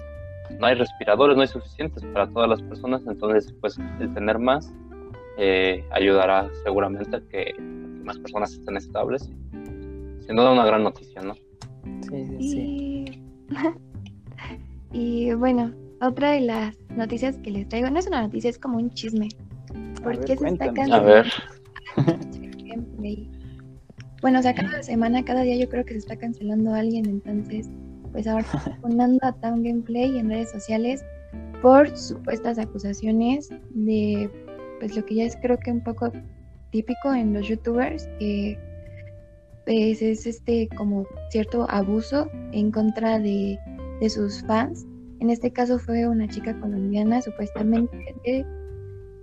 no hay respiradores, no hay suficientes para todas las personas, entonces, pues, el tener más eh, ayudará seguramente a que, más personas estén estables. Sin duda una gran noticia, ¿no? Sí, sí, y bueno, otra de las noticias que les traigo, no es una noticia, es como un chisme. ¿Por qué se está cancelando? A ver. bueno, o sea, cada semana, cada día yo creo que se está cancelando a alguien, entonces, pues ahora poniendo a Town Gameplay en redes sociales por supuestas acusaciones de, pues lo que ya es creo que un poco típico en los youtubers, que pues es este como cierto abuso en contra de, de sus fans. En este caso fue una chica colombiana supuestamente de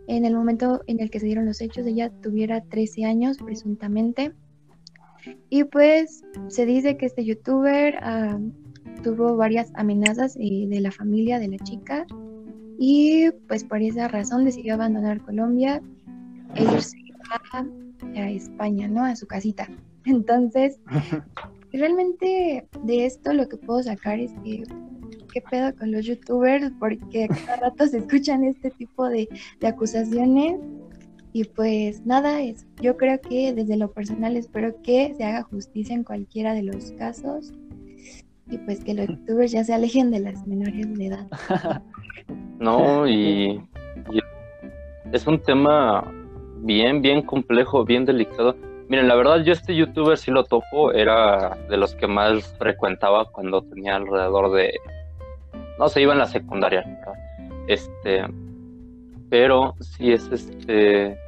en el momento en el que se dieron los hechos, ella tuviera 13 años presuntamente. Y pues se dice que este youtuber ah, tuvo varias amenazas eh, de la familia de la chica y pues por esa razón decidió abandonar Colombia e irse a, a España, ¿no? A su casita. Entonces, realmente de esto lo que puedo sacar es que qué pedo con los youtubers, porque cada rato se escuchan este tipo de, acusaciones. Y pues nada, es, yo creo que desde lo personal espero que se haga justicia en cualquiera de los casos y pues que los youtubers ya se alejen de las menores de edad. No, y, y es un tema bien, bien complejo, bien delicado. Miren, la verdad yo este youtuber sí lo topo, era de los que más frecuentaba cuando tenía alrededor de no se iba en la secundaria. Este, pero sí es este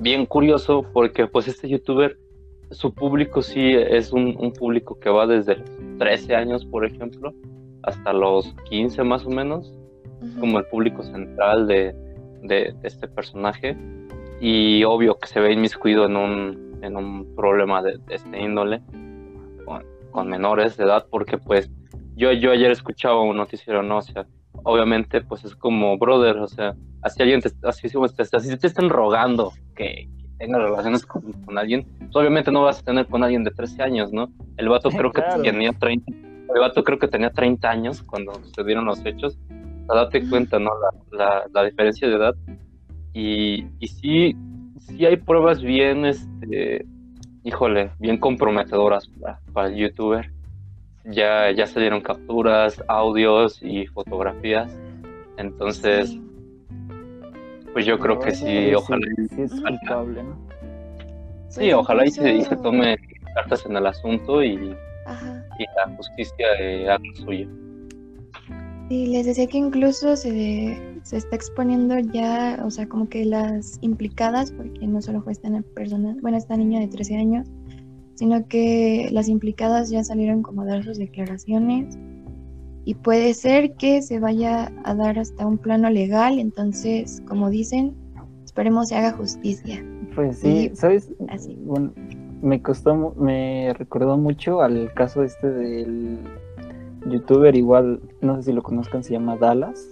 bien curioso porque pues este youtuber, su público sí es un, público que va desde los 13 años, por ejemplo, hasta los 15 más o menos, como el público central de, este personaje. Y obvio que se ve inmiscuido en un, en un problema de, este índole con, con menores de edad, porque pues yo, yo ayer escuchaba un noticiero, ¿no? O sea, obviamente, pues es como, brother, o sea, así alguien te, así, así te están rogando que, tengas relaciones con, alguien, pues obviamente no vas a tener con alguien de 13 años, ¿no? El vato creo que tenía 30, el vato creo que tenía 30 años cuando se dieron los hechos. O sea, date cuenta, ¿no? La, la, diferencia de edad. Y, y sí, sí hay pruebas bien, este, híjole, bien comprometedoras para, para el youtuber ya, ya se dieron capturas, audios y fotografías. Entonces, pues yo creo que sí, ojalá. Sí, es culpable, ¿no? Sí, pues ojalá y se, tome cartas en el asunto y, y la justicia haga lo suyo. Sí, les decía que incluso se, se está exponiendo ya, o sea, como que las implicadas, porque no solo fue esta persona, bueno, esta niña de 13 años, sino que las implicadas ya salieron como a dar sus declaraciones y puede ser que se vaya a dar hasta un plano legal, entonces, como dicen, esperemos se haga justicia. Pues sí, Y- ¿sabes? así. Bueno, me costó, me recordó mucho al caso este del youtuber igual, no sé si lo conozcan, se llama Dallas,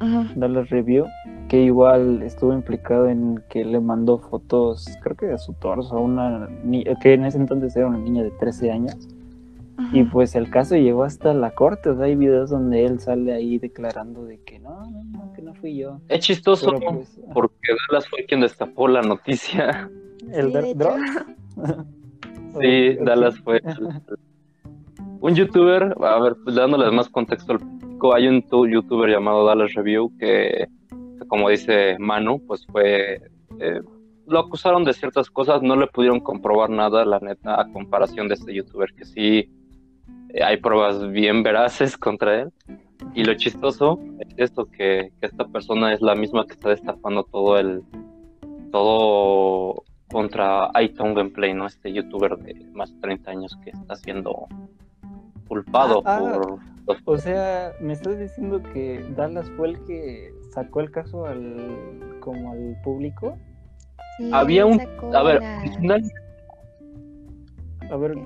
Ajá. Dallas Review, que igual estuvo implicado en que le mandó fotos, creo que de su torso a una niña, que en ese entonces era una niña de 13 años, y pues el caso llegó hasta la corte, o sea, hay videos donde él sale ahí declarando de que no, no, no, que no fui yo. Es chistoso pues, porque Dallas fue quien destapó la noticia. el Sí. Drop. Sí. Dallas fue el- un youtuber, a ver, pues, dándoles más contexto al hay un tu- youtuber llamado Dallas Review que, como dice Manu, pues fue, eh, lo acusaron de ciertas cosas, no le pudieron comprobar nada, la neta, a comparación de este youtuber que sí eh, hay pruebas bien veraces contra él. Y lo chistoso es esto, que, esta persona es la misma que está destapando todo el, todo contra iTunes Gameplay, ¿no? Este youtuber de más de 30 años que está siendo culpado Ah, ah. por O sea, me estás diciendo que Dallas fue el que sacó el caso al como al público. Sí, Había un- A ver, A ver,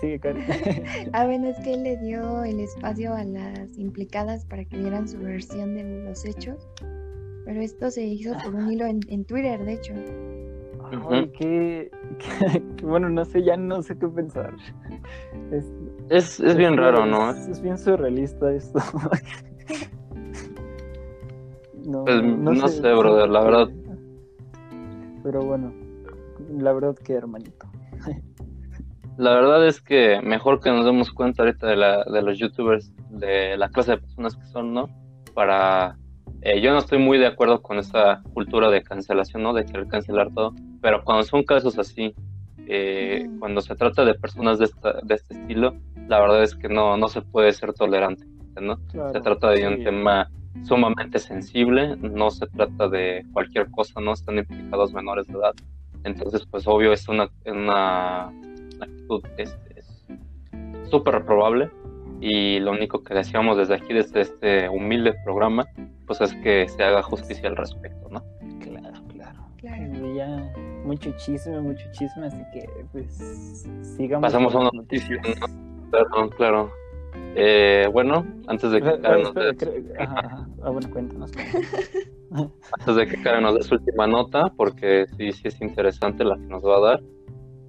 sigue Karen. Ah, bueno, es que él le dio el espacio a las implicadas para que dieran su versión de los hechos. Pero esto se hizo por un hilo en, en Twitter, de hecho. Ay, qué, qué- bueno, no sé, ya no sé qué pensar. Es, es, es bien raro, ¿no? Es, es bien surrealista esto. no, Pues, no sé, brother, la verdad. Pero bueno, la verdad que hermanito. La verdad es que mejor que nos demos cuenta ahorita de, la, de los youtubers, de la clase de personas que son, ¿no? Para... eh, yo no estoy muy de acuerdo con esa cultura de cancelación, ¿no? De querer cancelar todo, pero cuando son casos así, eh, cuando se trata de personas de, esta, de este estilo, la verdad es que no, no se puede ser tolerante, ¿no? Claro, Se trata de un tema sumamente sensible, no se trata de cualquier cosa, no están implicados menores de edad. Entonces, pues obvio es una, una actitud este, es súper reprobable y lo único que deseamos desde aquí, desde este humilde programa, pues es que se haga justicia al respecto, ¿no? Claro, claro. Claro. Ya mucho chisme, mucho chisme, así que pues sigamos. Pasamos a una noticia, noticias. Claro, claro. Eh, bueno, antes de que Karen nos espera, dé- creo- ajá, ajá. Ah, bueno, cuéntanos. cuéntanos. antes de que Karen nos dé su última nota, porque sí, sí es interesante la que nos va a dar.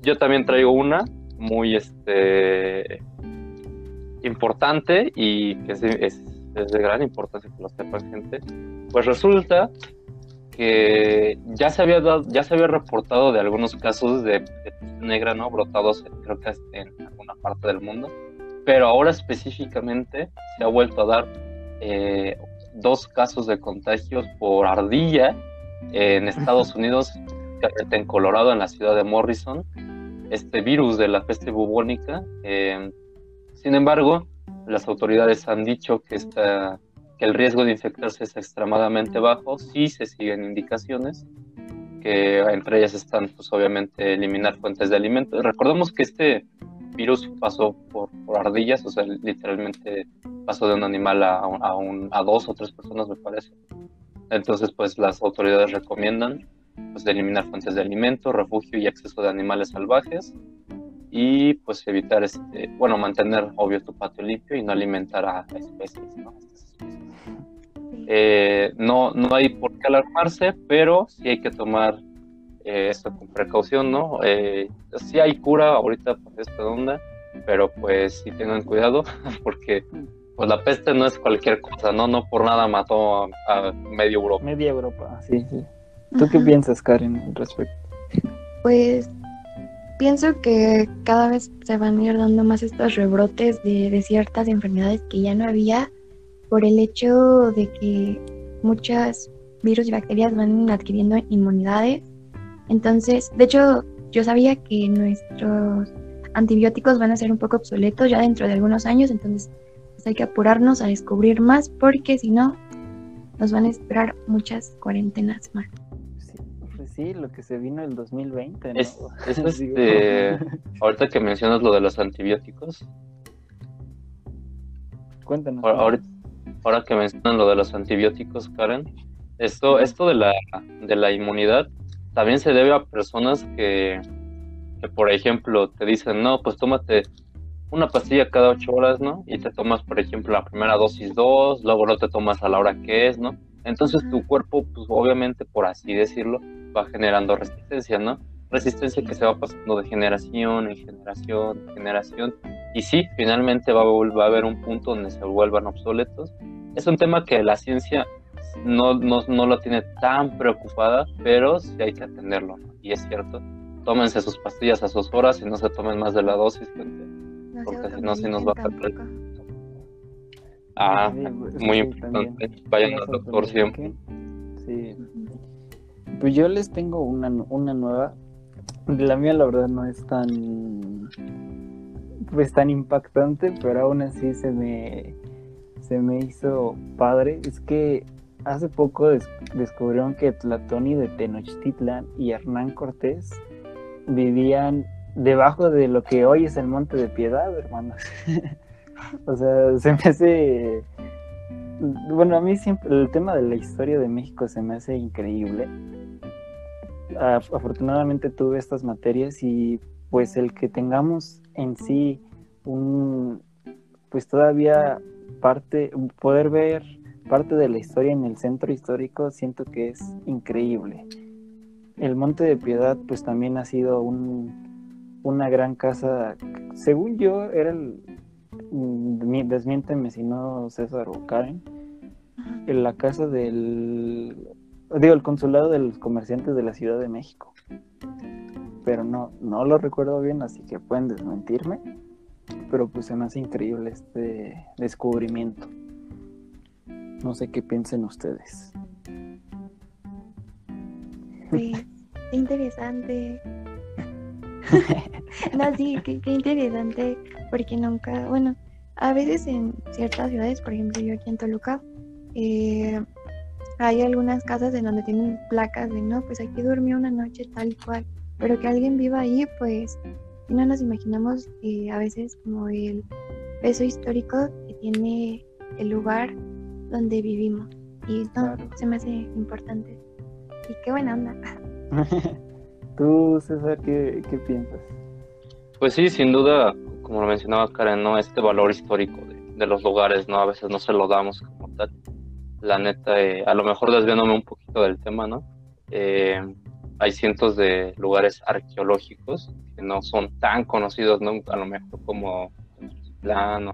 Yo también traigo una muy este importante y que es, es- es de gran importancia que lo sepan gente. Pues resulta que ya se había dado, ya se había reportado de algunos casos de, de negra, ¿no? Brotados creo que en alguna parte del mundo. Pero ahora específicamente se ha vuelto a dar eh, dos casos de contagios por ardilla en Estados Unidos, en Colorado, en la ciudad de Morrison, este virus de la peste bubónica. eh, sin embargo, las autoridades han dicho que, esta, el riesgo de infectarse es extremadamente bajo si se siguen indicaciones, que entre ellas están, pues obviamente, eliminar fuentes de alimento. Recordemos que este virus pasó por, por ardillas, o sea, literalmente pasó de un animal a, a, un- a dos o tres personas, me parece. Entonces, pues las autoridades recomiendan pues, eliminar fuentes de alimento, refugio y acceso de animales salvajes y pues evitar, este, bueno, mantener obvio tu patio limpio y no alimentar a especies, ¿no? Eh, no, no hay por qué alarmarse, pero sí hay que tomar eh, esto con precaución, ¿no? Eh, sí hay cura ahorita por esta onda, pero pues sí tengan cuidado porque pues la peste no es cualquier cosa, ¿no? No por nada mató a, a medio Europa. Media Europa, sí, sí. ¿Tú qué piensas, Karen, al respecto? Pues pienso que cada vez se van a ir dando más estos rebrotes de, de ciertas enfermedades que ya no había por el hecho de que muchas virus y bacterias van adquiriendo inmunidades. Entonces, de hecho, yo sabía que nuestros antibióticos van a ser un poco obsoletos ya dentro de algunos años, entonces pues, hay que apurarnos a descubrir más porque si no, nos van a esperar muchas cuarentenas más. Sí, Pues sí, lo que se vino el 2020, ¿no? Es, es este, ahorita que mencionas lo de los antibióticos, Cuéntanos. ahorita- ahora que mencionan lo de los antibióticos, Karen, esto, esto de la, de la inmunidad también se debe a personas que, que, por ejemplo, te dicen, no, pues tómate una pastilla cada ocho horas, ¿no? Y te tomas, por ejemplo, la primera dosis dos, luego no te tomas a la hora que es, ¿no? Entonces tu cuerpo, pues obviamente, por así decirlo, va generando resistencia, ¿no? Resistencia que se va pasando de generación en generación en generación. Y sí, finalmente va a, va a haber un punto donde se vuelvan obsoletos. Es un tema que la ciencia no, no, no lo tiene tan preocupada, pero sí hay que atenderlo, ¿no? Y es cierto, tómense sus pastillas a sus horas y no se tomen más de la dosis, gente. No Porque se si no, sí nos va a perder. Ah, Sí, muy sí, importante. también. Vayan al se doctor siempre. Sí. Pues yo les tengo una, una nueva. La mía, la verdad, no es tan. Pues tan impactante, pero aún así se me. Se me hizo padre. Es que hace poco des- descubrieron que Tlatoni de Tenochtitlan y Hernán Cortés vivían debajo de lo que hoy es el Monte de Piedad, hermanos. o sea, se me hace. Bueno, a mí siempre el tema de la historia de México se me hace increíble. Af- Afortunadamente tuve estas materias y pues el que tengamos en sí un, pues todavía parte, poder ver parte de la historia en el centro histórico, siento que es increíble. El Monte de Piedad pues también ha sido un, una gran casa, según yo era el, mm, mi- desmiénteme si no César o Karen, en la casa del digo el consulado de los comerciantes de la Ciudad de México. Pero no no lo recuerdo bien así que pueden desmentirme. Pero pues se me hace increíble este descubrimiento. No sé qué piensen ustedes. Qué interesante. no, sí, qué, qué interesante, porque nunca, bueno, a veces en ciertas ciudades, por ejemplo, yo aquí en Toluca, eh, hay algunas casas en donde tienen placas de no, pues aquí durmió una noche tal y cual, pero que alguien viva ahí, pues no nos imaginamos eh, a veces como el peso histórico que tiene el lugar donde vivimos. Y no, Claro. se me hace importante. Y qué buena onda. tú César qué, qué piensas Pues sí, sin duda, como lo mencionaba Karen, ¿no? Este valor histórico de, de los lugares, ¿no? A veces no se lo damos como tal. La neta, eh, a lo mejor desviándome un poquito del tema, ¿no? Eh, hay cientos de lugares arqueológicos que no son tan conocidos, ¿no? A lo mejor como Tenochtitlán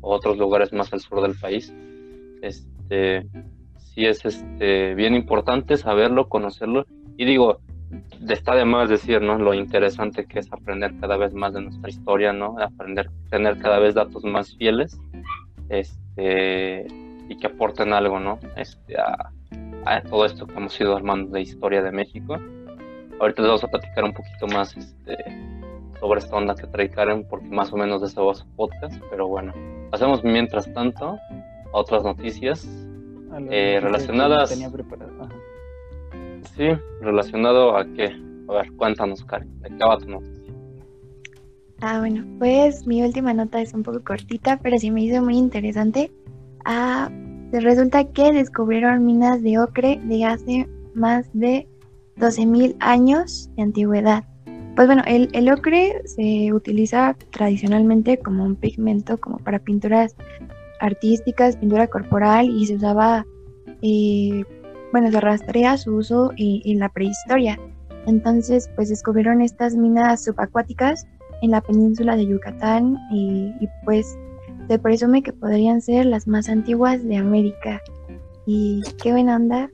o otros lugares más al sur del país. Este, sí es este, bien importante saberlo, conocerlo. Y digo, está de más decir, ¿no? Lo interesante que es aprender cada vez más de nuestra historia, ¿no? Aprender, tener cada vez datos más fieles, este, y que aporten algo, ¿no? Este, a, a todo esto que hemos ido armando de historia de México. Ahorita les vamos a platicar un poquito más, este, sobre esta onda que trae Karen, porque más o menos de eso va su podcast, pero bueno, pasemos mientras tanto a otras noticias. A Eh, relacionadas- tenía preparado. Ajá. Sí, relacionado a qué. A ver, cuéntanos, Karen, ¿de qué va tu noticia? Ah, bueno, pues mi última nota es un poco cortita, pero sí me hizo muy interesante. Ah, resulta que descubrieron minas de ocre de hace más de 12.000 años de antigüedad. Pues bueno, el, ocre se utiliza tradicionalmente como un pigmento, como para pinturas artísticas, pintura corporal, y se usaba, eh, bueno, se rastrea su uso en- la prehistoria. Entonces, pues descubrieron estas minas subacuáticas en la península de Yucatán y, pues se presume que podrían ser las más antiguas de América. Y qué buena onda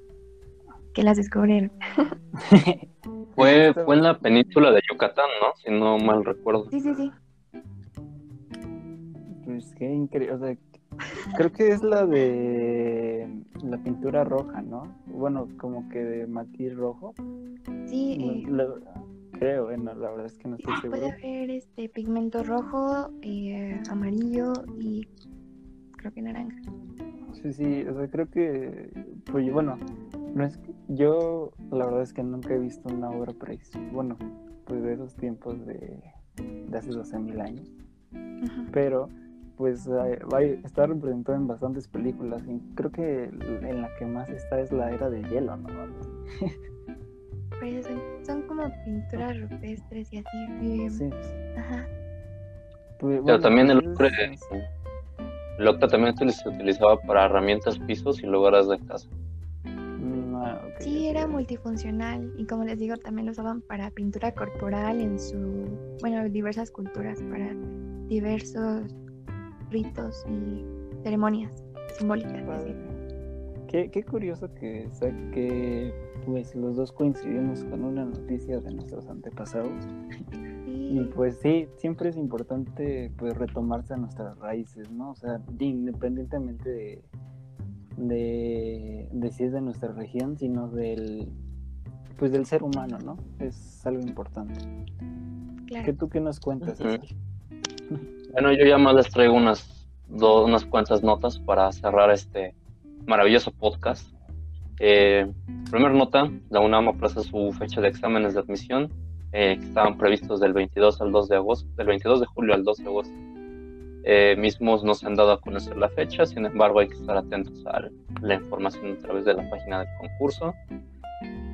que las descubrieron. Fue, fue en la península de Yucatán, ¿no? Si no mal recuerdo. Sí, sí, sí. Pues qué increíble, o sea, creo que es la de la pintura roja, ¿no? Bueno, como que de matiz rojo. Sí, eh, la- creo, bueno, la verdad es que no estoy puede seguro. haber este pigmento rojo, eh, amarillo y creo que naranja. Sí, sí, o sea, creo que, pues bueno, no es, yo la verdad es que nunca he visto una obra prehispánica, bueno, pues de esos tiempos de, de hace 12 mil años, pero pues eh, va a estar representado en bastantes películas y creo que en la que más está es la era de hielo, ¿no? Pues son, como pinturas rupestres y así. Sí. Ajá. Pues, pero también el hombre, el octa también se utilizaba para herramientas, pisos y lugares de casa. Sí, era multifuncional y como les digo, también lo usaban para pintura corporal en su, bueno, diversas culturas, para diversos ritos y ceremonias simbólicas. Qué, qué, curioso que, que pues los dos coincidimos con una noticia de nuestros antepasados. Y pues sí, siempre es importante pues retomarse a nuestras raíces, ¿no? O sea, independientemente de de, de si es de nuestra región, sino del pues del ser humano, ¿no? Es algo importante. Claro. ¿Qué tú qué nos cuentas? Bueno, yo ya más les traigo unas dos, unas cuantas notas para cerrar este maravilloso podcast. Eh, primera nota, la UNAM aplaza su fecha de exámenes de admisión, eh, que estaban previstos del 22 al 2 de agosto, del 22 de julio al 2 de agosto eh, mismos no se han dado a conocer la fecha, sin embargo hay que estar atentos a la información a través de la página del concurso.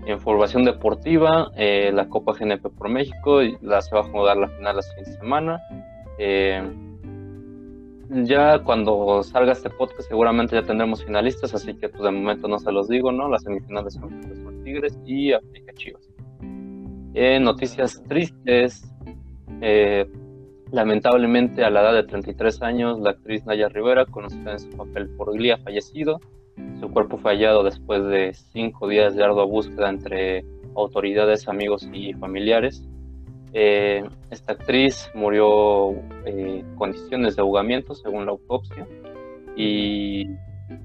Información deportiva, eh, la Copa GNP por México, la se va a jugar la final la siguiente semana. Eh, ya cuando salga este podcast seguramente ya tendremos finalistas, así que pues de momento no se los digo, ¿no? Las semifinales son Tigres y América Chivas. noticias tristes, Lamentablemente, a la edad de 33 años, la actriz Naya Rivera, conocida en su papel por Glee, ha fallecido. Su cuerpo fue hallado después de cinco días de ardua búsqueda entre autoridades, amigos y familiares. Eh, esta actriz murió en eh, condiciones de ahogamiento, según la autopsia, y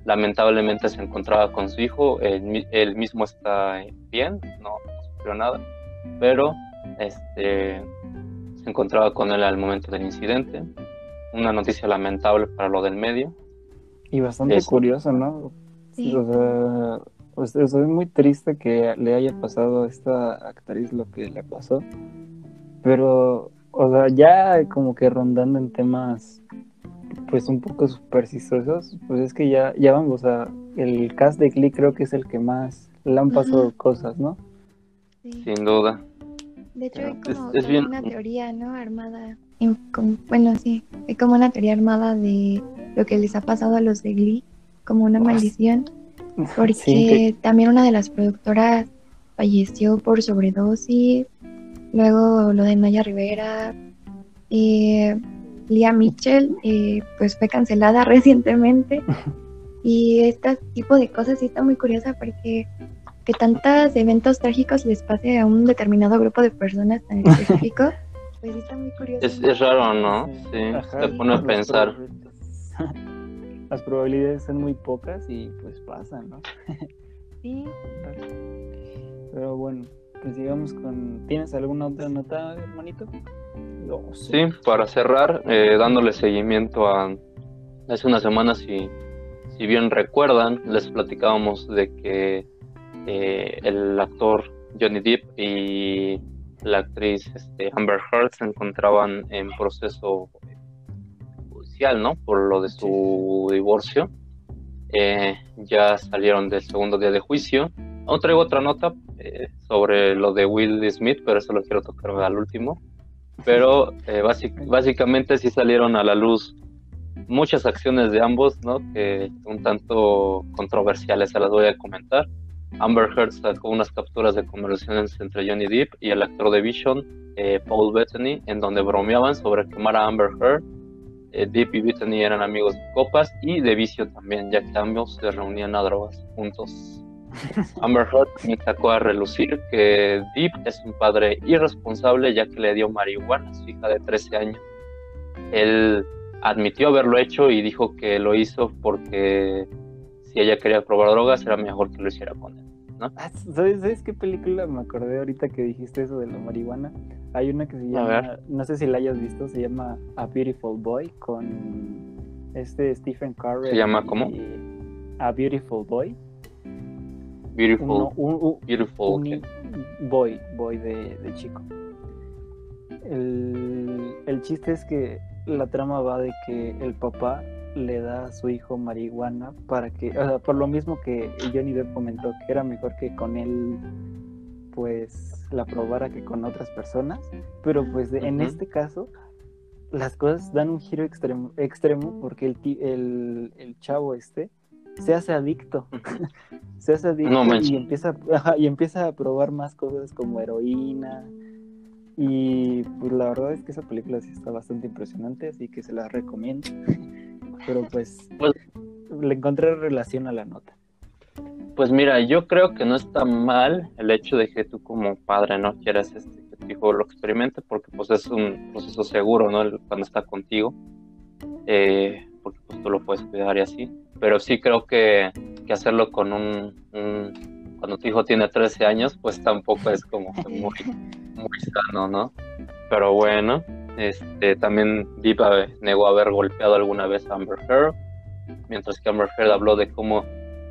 lamentablemente se encontraba con su hijo. Él, mismo está bien, no, no sufrió nada, pero este se encontraba con él al momento del incidente. Una noticia lamentable para lo del medio. Y bastante curioso, ¿no? Sí. O sea, pues, es muy triste que le haya pasado a esta actriz lo que le pasó. Pero, o sea, ya como que rondando en temas pues un poco supersticiosos, pues es que ya, ya vamos, a el cast de Glee creo que es el que más le han pasado cosas, ¿no? Sin duda. De hecho, hay como una teoría, ¿no? Armada. bueno, sí, hay como una teoría armada de lo que les ha pasado a los de Glee, como una maldición. Porque también una de las productoras falleció por sobredosis. Luego lo de Naya Rivera. Eh, Lia Mitchell, eh, pues fue cancelada recientemente. Y este tipo de cosas sí está muy curiosa porque que tantos eventos trágicos les pase a un determinado grupo de personas tan específico, pues está muy curioso. Es, raro, ¿no? Sí, te pone a pensar. Las probabilidades son muy pocas y pues pasan, ¿no? sí. Pero bueno, pues sigamos con... ¿Tienes alguna otra nota, hermanito? sí. para cerrar, eh, dándole seguimiento a... Hace unas semanas, si, si bien recuerdan, les platicábamos de que eh, el actor Johnny Depp y la actriz este, Amber Heard se encontraban en proceso judicial, ¿no? Por lo de su divorcio. Eh, ya salieron del segundo día de juicio. Aún traigo otra nota eh, sobre lo de Will Smith, pero eso lo quiero tocar al último. Pero básicamente sí salieron a la luz muchas acciones de ambos, ¿no? Que un tanto controversiales, se las voy a comentar. Amber Heard sacó unas capturas de conversaciones entre Johnny Depp y el actor de Vision, eh, Paul Bettany, en donde bromeaban sobre quemar a Amber Heard. Eh, Depp y Bettany eran amigos de copas y de vicio también, ya que ambos se reunían a drogas juntos. Amber Heard sacó a relucir que Depp es un padre irresponsable ya que le dio marihuana a su hija de 13 años. Él admitió haberlo hecho y dijo que lo hizo porque si ella quería probar drogas, era mejor que lo hiciera con él. ¿no? Ah, ¿Sabes, qué película me acordé ahorita que dijiste eso de la marihuana? Hay una que se llama, no sé si la hayas visto, se llama A Beautiful Boy con este Stephen Curry. ¿Se llama cómo? A Beautiful Boy. Beautiful. un- un- beautiful. boy, boy de, de chico. El, el chiste es que la trama va de que el papá le da a su hijo marihuana para que, o sea, por lo mismo que Johnny Depp comentó que era mejor que con él pues la probara que con otras personas, pero pues de- en este caso las cosas dan un giro extremo, extremo porque el, ti- el, el chavo este se hace adicto. Se hace adicto No y empieza y empieza a probar más cosas como heroína. Y pues la verdad es que esa película sí está bastante impresionante así que se la recomiendo. Pero pues Pues- le encontré relación a la nota. Pues mira, yo creo que no está mal el hecho de que tú como padre no quieras este, que tu hijo lo experimente, porque pues es un proceso seguro, ¿no? Cuando está contigo, eh, porque pues tú lo puedes cuidar y así. Pero sí creo que, que hacerlo con un, un- Cuando tu hijo tiene 13 años, pues tampoco es como muy, muy sano, ¿no? Pero bueno, este, también Diva negó haber golpeado alguna vez a Amber Heard, mientras que Amber Heard habló de cómo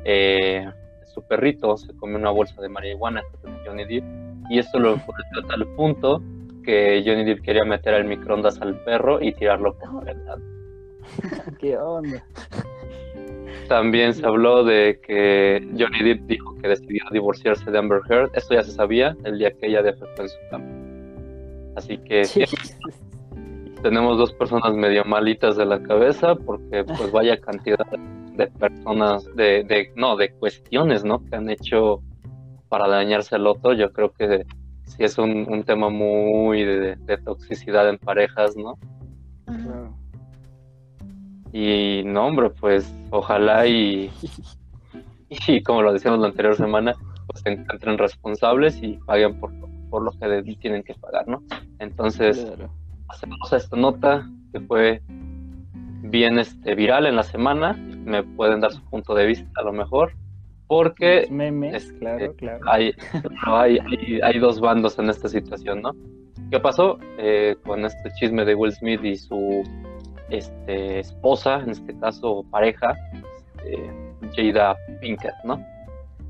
eh, su perrito se comió una bolsa de marihuana que tenía Johnny Depp y esto lo enfureció a tal punto que Johnny Depp quería meter al microondas al perro y tirarlo por la ventana. qué onda También se habló de que Johnny Depp dijo que decidió divorciarse de Amber Heard. Esto ya se sabía el día que ella defectó en su cama. Así que sí, tenemos dos personas medio malitas de la cabeza porque pues vaya cantidad de personas, de, de no, de cuestiones, ¿no? Que han hecho para dañarse al otro. Yo creo que sí es un, un tema muy de, de toxicidad en parejas, ¿no? Claro. Y no, hombre, pues ojalá y, y como lo decíamos la anterior semana, pues se encuentren responsables y paguen por, por lo que tienen que pagar, ¿no? Entonces, Claro. hacemos esta nota que fue bien este, viral en la semana. Me pueden dar su punto de vista a lo mejor, porque memes este, claro claro hay, no, hay, hay, hay dos bandos en esta situación, ¿no? ¿Qué pasó eh, con este chisme de Will Smith y su este, esposa, en este caso pareja, este, Jada Pinkett, ¿no?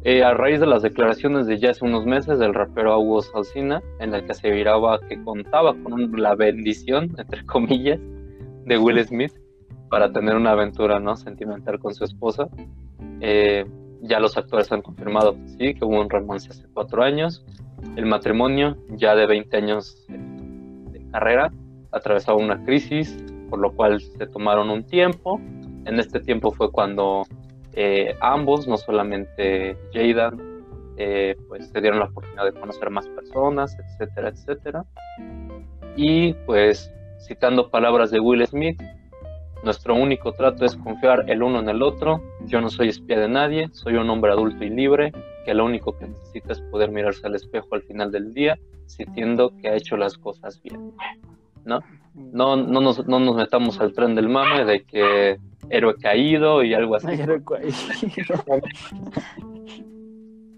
Eh, a raíz de las declaraciones de ya hace unos meses del rapero Hugo Salsina, en la que aseguraba que contaba con la bendición, entre comillas, de Will Smith para tener una aventura ¿no? sentimental con su esposa. Eh, ya los actores han confirmado que sí, que hubo un romance hace cuatro años. El matrimonio, ya de 20 años de carrera, atravesaba una crisis, por lo cual se tomaron un tiempo. En este tiempo fue cuando eh, ambos, no solamente Jada, eh, pues se dieron la oportunidad de conocer más personas, etcétera, etcétera. Y pues, citando palabras de Will Smith, nuestro único trato es confiar el uno en el otro. Yo no soy espía de nadie, soy un hombre adulto y libre, que lo único que necesita es poder mirarse al espejo al final del día, sintiendo que ha hecho las cosas bien. ¿No? No, no, nos, no nos metamos al tren del mame de que héroe caído y algo así. Ay, era cual-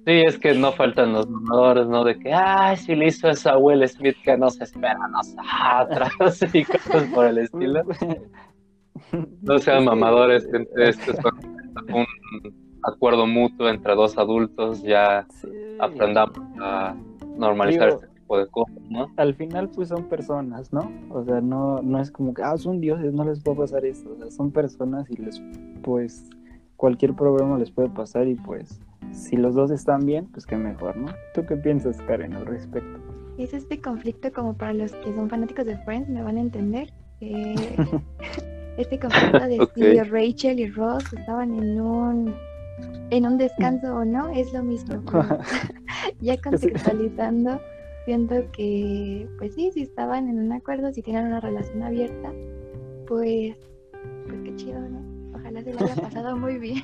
Sí, es que no faltan los mamadores, ¿no? De que, ay, si le hizo eso a Will Smith, que no se espera a nosotros y cosas por el estilo. No sean mamadores, gente, esto es un acuerdo mutuo entre dos adultos, ya Sí. aprendamos a normalizar Digo- este tipo de cosas, ¿no? Al final, pues son personas, ¿no? O sea, no, no es como que, ah, son dioses, no les puede pasar esto. O sea, son personas y les, pues, cualquier problema les puede pasar y pues, si los dos están bien, pues qué mejor, ¿no? ¿Tú qué piensas, Karen, al respecto? Es este conflicto como para los que son fanáticos de Friends, me van a entender. Eh, este conflicto de si Rachel y Ross estaban en un en un descanso o no, es lo mismo. ya contextualizando, siento que, pues sí, si estaban en un acuerdo, si tienen una relación abierta, pues, pues qué chido, ¿no? Ojalá se la haya pasado muy bien.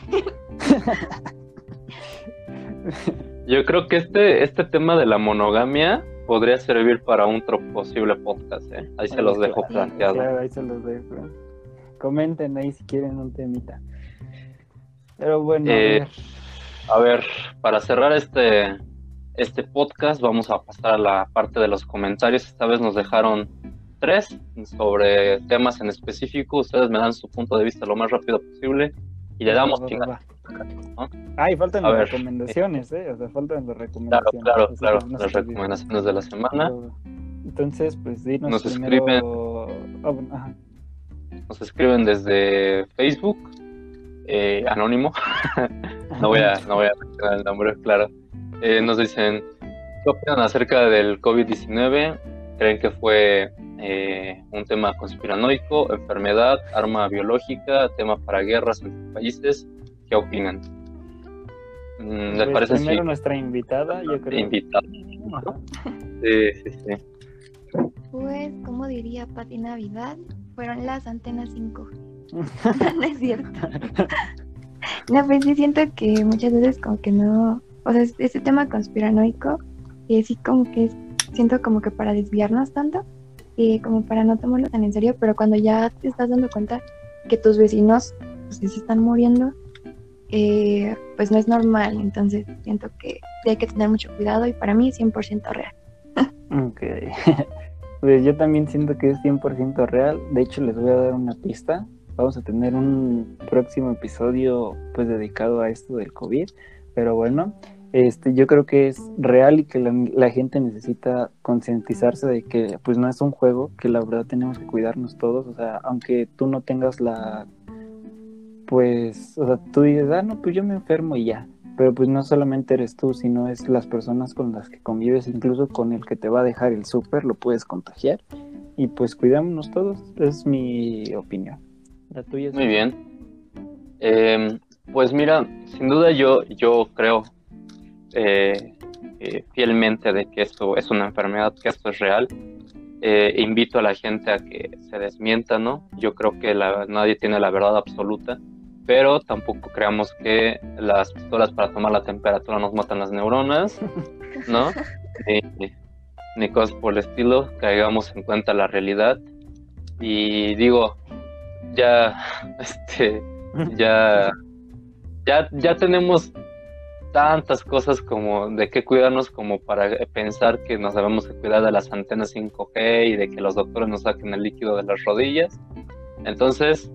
Yo creo que este, este tema de la monogamia podría servir para un otro posible podcast, ¿eh? Ahí se los dejo Claro, planteado. Claro, ahí se los dejo. Comenten ahí si quieren un temita. Pero bueno, a Eh, ver. A ver, para cerrar este, este podcast, vamos a pasar a la parte de los comentarios. Esta vez nos dejaron tres sobre temas en específico. Ustedes me dan su punto de vista lo más rápido posible y le damos Va. Ah, y faltan A las ver, recomendaciones, ¿eh? O sea, faltan las recomendaciones. claro, claro. no Las recomendaciones de la semana. Entonces, pues dinos Nos primero... Ah, bueno, ajá. Nos escriben desde Facebook, eh, anónimo. no voy a, no voy a mencionar el nombre, claro. Eh, nos dicen, ¿qué opinan acerca del COVID-19? ¿Creen que fue eh, un tema conspiranoico, enfermedad, arma biológica, tema para guerras entre países? ¿Qué opinan? Mm, ¿Les Pues, parece primero nuestra invitada, yo creo. invitado? Ajá. Sí, sí, sí. Pues, como diría Pati Navidad, fueron las antenas 5. no es cierto. No, pues sí siento que muchas veces como que no, o sea, este tema conspiranoico, sí como que siento como que para desviarnos tanto, y como para no tomarlo tan en serio, pero cuando ya te estás dando cuenta que tus vecinos pues, se están muriendo, eh, pues no es normal, entonces siento que hay que tener mucho cuidado y para mí es 100% real. Ok. Pues yo también siento que es 100% real. De hecho, les voy a dar una pista. Vamos a tener un próximo episodio pues dedicado a esto del COVID. Pero bueno, este, yo creo que es real y que la, la gente necesita concientizarse de que pues no es un juego, que la verdad tenemos que cuidarnos todos. O sea, aunque tú no tengas la... Pues, o sea, tú dices, ah, no, pues yo me enfermo y ya. Pero pues no solamente eres tú, sino es las personas con las que convives, incluso con el que te va a dejar el súper, lo puedes contagiar. Y pues cuidámonos todos, es mi opinión. La tuya es Muy bien. Eh, pues mira, sin duda yo, yo creo eh, eh, fielmente de que esto es una enfermedad, que esto es real. Eh, invito a la gente a que se desmienta, ¿no? Yo creo que la- nadie tiene la verdad absoluta, pero tampoco creamos que las pistolas para tomar la temperatura nos matan las neuronas, ¿no? Ni, ni cosas por el estilo, caigamos en cuenta la realidad. Y digo, ya, este, ya, ya, ya tenemos tantas cosas como de qué cuidarnos como para pensar que nos debemos de cuidar de las antenas 5G y de que los doctores nos saquen el líquido de las rodillas. Entonces,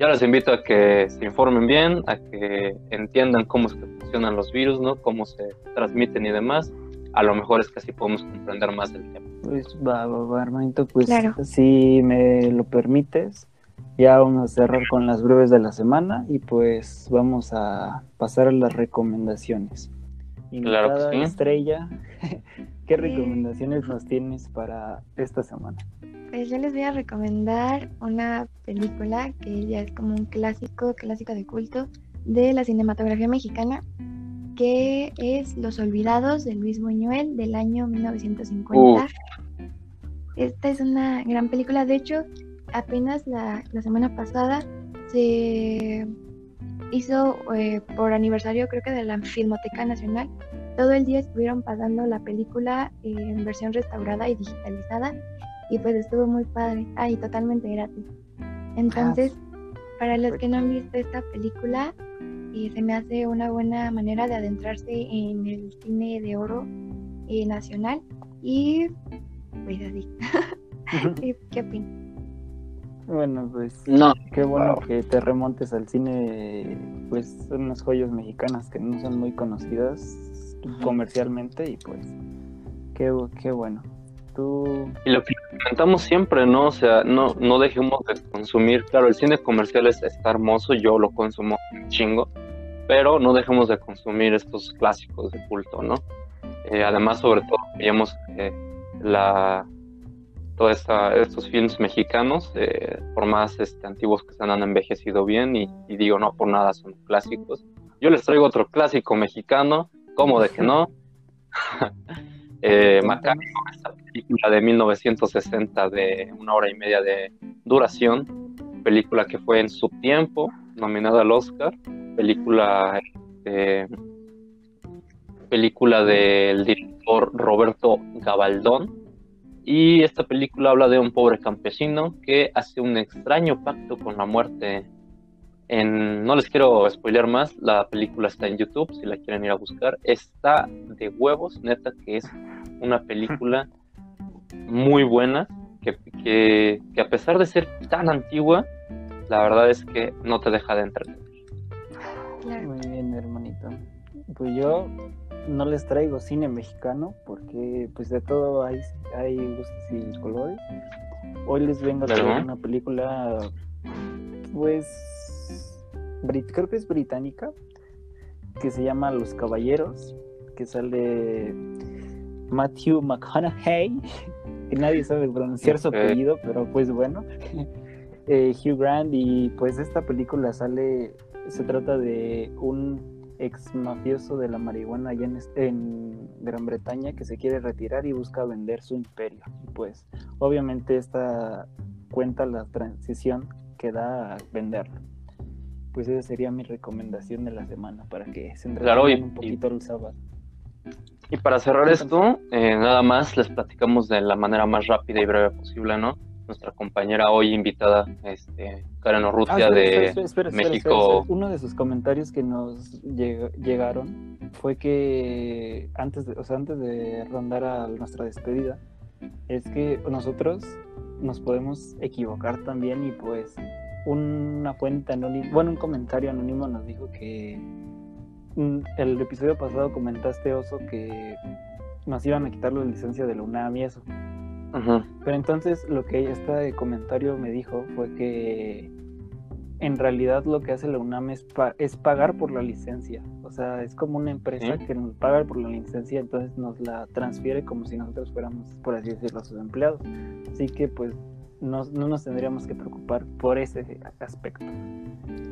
yo les invito a que se informen bien, a que entiendan cómo es que funcionan los virus, ¿no? Cómo se transmiten y demás. A lo mejor es que así podemos comprender más el tema. Pues va, va, va, hermanito, pues Claro. si me lo permites, ya vamos a cerrar con las breves de la semana y pues vamos a pasar a las recomendaciones. Claro que Invitada sí. Estrella, ¿qué recomendaciones nos tienes para esta semana? Pues yo les voy a recomendar una película que ya es como un clásico, clásico de culto de la cinematografía mexicana, que es Los Olvidados de Luis Buñuel del año 1950. Uf. Esta es una gran película, de hecho, apenas la, la semana pasada se hizo eh, por aniversario creo que de la Filmoteca Nacional. Todo el día estuvieron pasando la película eh, en versión restaurada y digitalizada y pues estuvo muy padre. Ah, y totalmente gratis. Entonces, para los que no han visto esta película, eh, se me hace una buena manera de adentrarse en el cine de oro eh, nacional y pues así. ¿Qué, qué opinas? Bueno, pues No, qué bueno que te remontes al cine, pues son unas joyas mexicanas que no son muy conocidas comercialmente y pues qué, qué bueno. Tú Y lo que comentamos siempre, ¿no? O sea, no, no dejemos de consumir. Claro, el cine comercial es, está hermoso, yo lo consumo chingo, pero no dejemos de consumir estos clásicos de culto, ¿no? Eh, además, sobre todo, veíamos que la, todos estos films mexicanos, eh, por más este, antiguos que sean, han envejecido bien y, digo, no por nada son clásicos. Yo les traigo otro clásico mexicano, ¿cómo de que no? eh, Macario, esta película de 1960 de una hora y media de duración, película que fue en su tiempo nominada al Oscar, película este, película del director Roberto Gabaldón y esta película habla de un pobre campesino que hace un extraño pacto con la muerte. En, no les quiero spoilear más, la película está en YouTube, si la quieren ir a buscar. Está de huevos, neta, que es una película muy buena, que, que, que a pesar de ser tan antigua, la verdad es que no te deja de entretener. Claro. Muy bien. pues yo no les traigo cine mexicano porque pues de todo hay, hay gustos y colores. Hoy les vengo a traer una película pues brit- creo que es británica que se llama Los Caballeros, que sale Matthew McConaughey, que nadie sabe pronunciar su apellido, pero pues bueno. Eh, Hugh Grant y pues esta película sale, se trata de un ex mafioso de la marihuana allá en, en Gran Bretaña que se quiere retirar y busca vender su imperio. Pues obviamente esta cuenta la transición que da a venderlo. Pues esa sería mi recomendación de la semana para que se Claro, entretengan un poquito el sábado. Y para cerrar esto, eh, nada más les platicamos de la manera más rápida y breve posible, ¿no? Nuestra compañera hoy invitada, este, Karen Ah, Urrutia espera, de espera, espera, México. espera. Uno de sus comentarios que nos lleg- llegaron fue que antes de, o sea, antes de rondar a nuestra despedida, es que nosotros nos podemos equivocar también y pues una fuente anónima, bueno, un comentario anónimo nos dijo que el episodio pasado comentaste, Oso, que nos iban a quitar la licencia de la UNAM y eso. Pero entonces lo que este comentario me dijo fue que en realidad lo que hace la UNAM es, pa- es pagar por la licencia. O sea, es como una empresa que nos paga por la licencia, entonces nos la transfiere como si nosotros fuéramos, por así decirlo, sus empleados. Así que pues no, no nos tendríamos que preocupar por ese aspecto.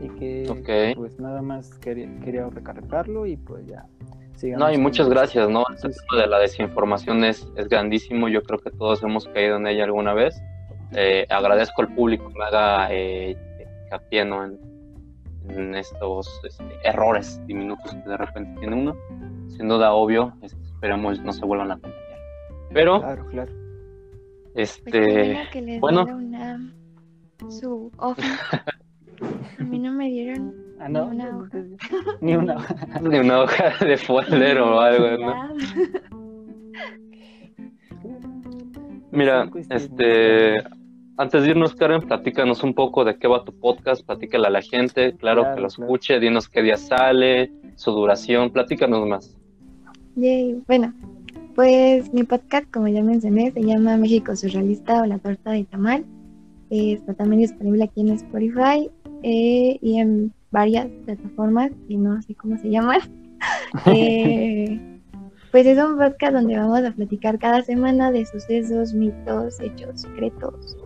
Y que pues nada más quería, quería recargarlo y pues ya. Sigamos No, y muchas gracias, ¿no? El Sí, sí. tema de la desinformación es, es grandísimo, yo creo que todos hemos caído en ella alguna vez. Eh, agradezco al público que me haga eh, hincapié, ¿no? en, en estos este, errores diminutos que de repente tiene uno. Sin duda, obvio, este, esperemos no se vuelvan a cometer. Pero, Claro, claro. Pues este, bueno que les bueno. UNAM su. A mí no me dieron Ah, no, Ni una hoja. Ni una hoja. de una hoja de folder o algo, ¿no? Mira, este, antes de irnos, Karen, platícanos un poco de qué va tu podcast, platícale a la gente, claro, Claro, que lo claro. escuche, dinos qué día sale, su duración, platícanos más. Yay. Bueno, pues mi podcast, como ya mencioné, se llama México Surrealista o La Torta de Tamal. Eh, está también disponible aquí en Spotify eh, y en varias plataformas, y no sé cómo se llaman. Eh, pues es un podcast donde vamos a platicar cada semana de sucesos, mitos, hechos secretos,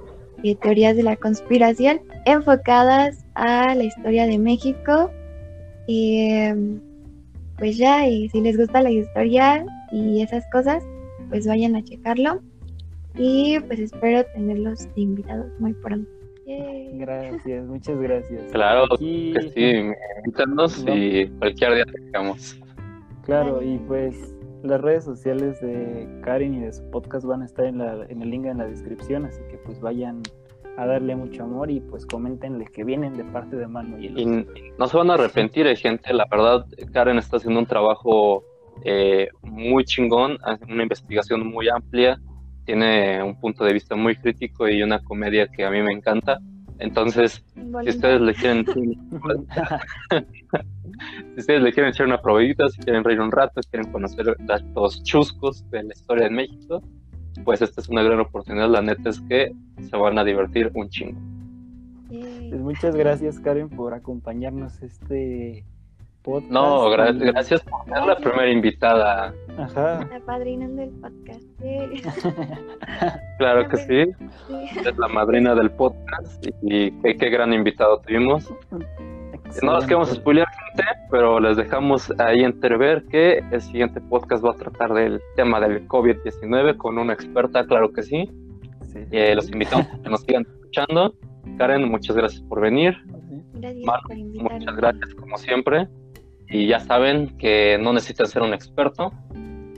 y teorías de la conspiración enfocadas a la historia de México. Y pues ya, y si les gusta la historia y esas cosas, pues vayan a checarlo. Y pues espero tenerlos invitados muy pronto. Yay. Gracias, muchas gracias. Claro Aquí- que sí, invítanos y cualquier día te dejamos. Claro, y pues las redes sociales de Karen y de su podcast van a estar en, la, en el link en la descripción, así que pues vayan a darle mucho amor y pues coméntenle que vienen de parte de Manu y no se van a arrepentir, eh, gente, la verdad, Karen está haciendo un trabajo eh, muy chingón, hace una investigación muy amplia, tiene un punto de vista muy crítico y una comedia que a mí me encanta. Entonces, si ustedes le quieren si ustedes le quieren echar una probadita, si quieren reír un rato, si quieren conocer datos chuscos de la historia de México, pues esta es una gran oportunidad. La neta es que se van a divertir un chingo. Pues muchas gracias Karen por acompañarnos este podcast. No, gra- y- gracias por ser la primera invitada. Ajá. Apadrinando el podcast. Yay. Claro que sí, Sí. es la madrina del podcast y qué, qué gran invitado tuvimos. No los queremos spoilear, gente, pero les dejamos ahí entrever que el siguiente podcast va a tratar del tema del COVID-19 con una experta, claro que sí. Sí. Eh, los invitamos a que nos sigan escuchando. Karen, muchas gracias por venir. Gracias Manu, por invitarme. Muchas gracias, como siempre. Y ya saben que no necesitan ser un experto.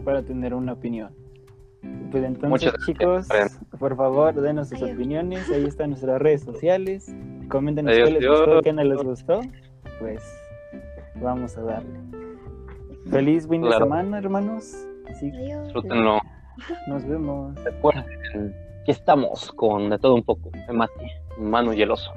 para tener una opinión. Pues entonces, Muchas gracias, chicos, por favor, denos sus Adiós. opiniones. Ahí están nuestras redes sociales. Coméntenos Adiós, qué les gustó, qué no les gustó. Pues vamos a darle. Feliz fin de Claro. semana, hermanos. Sí. Disfrútenlo. nos vemos. Recuerden, aquí estamos con de todo un poco. Me mate, mano y el oso.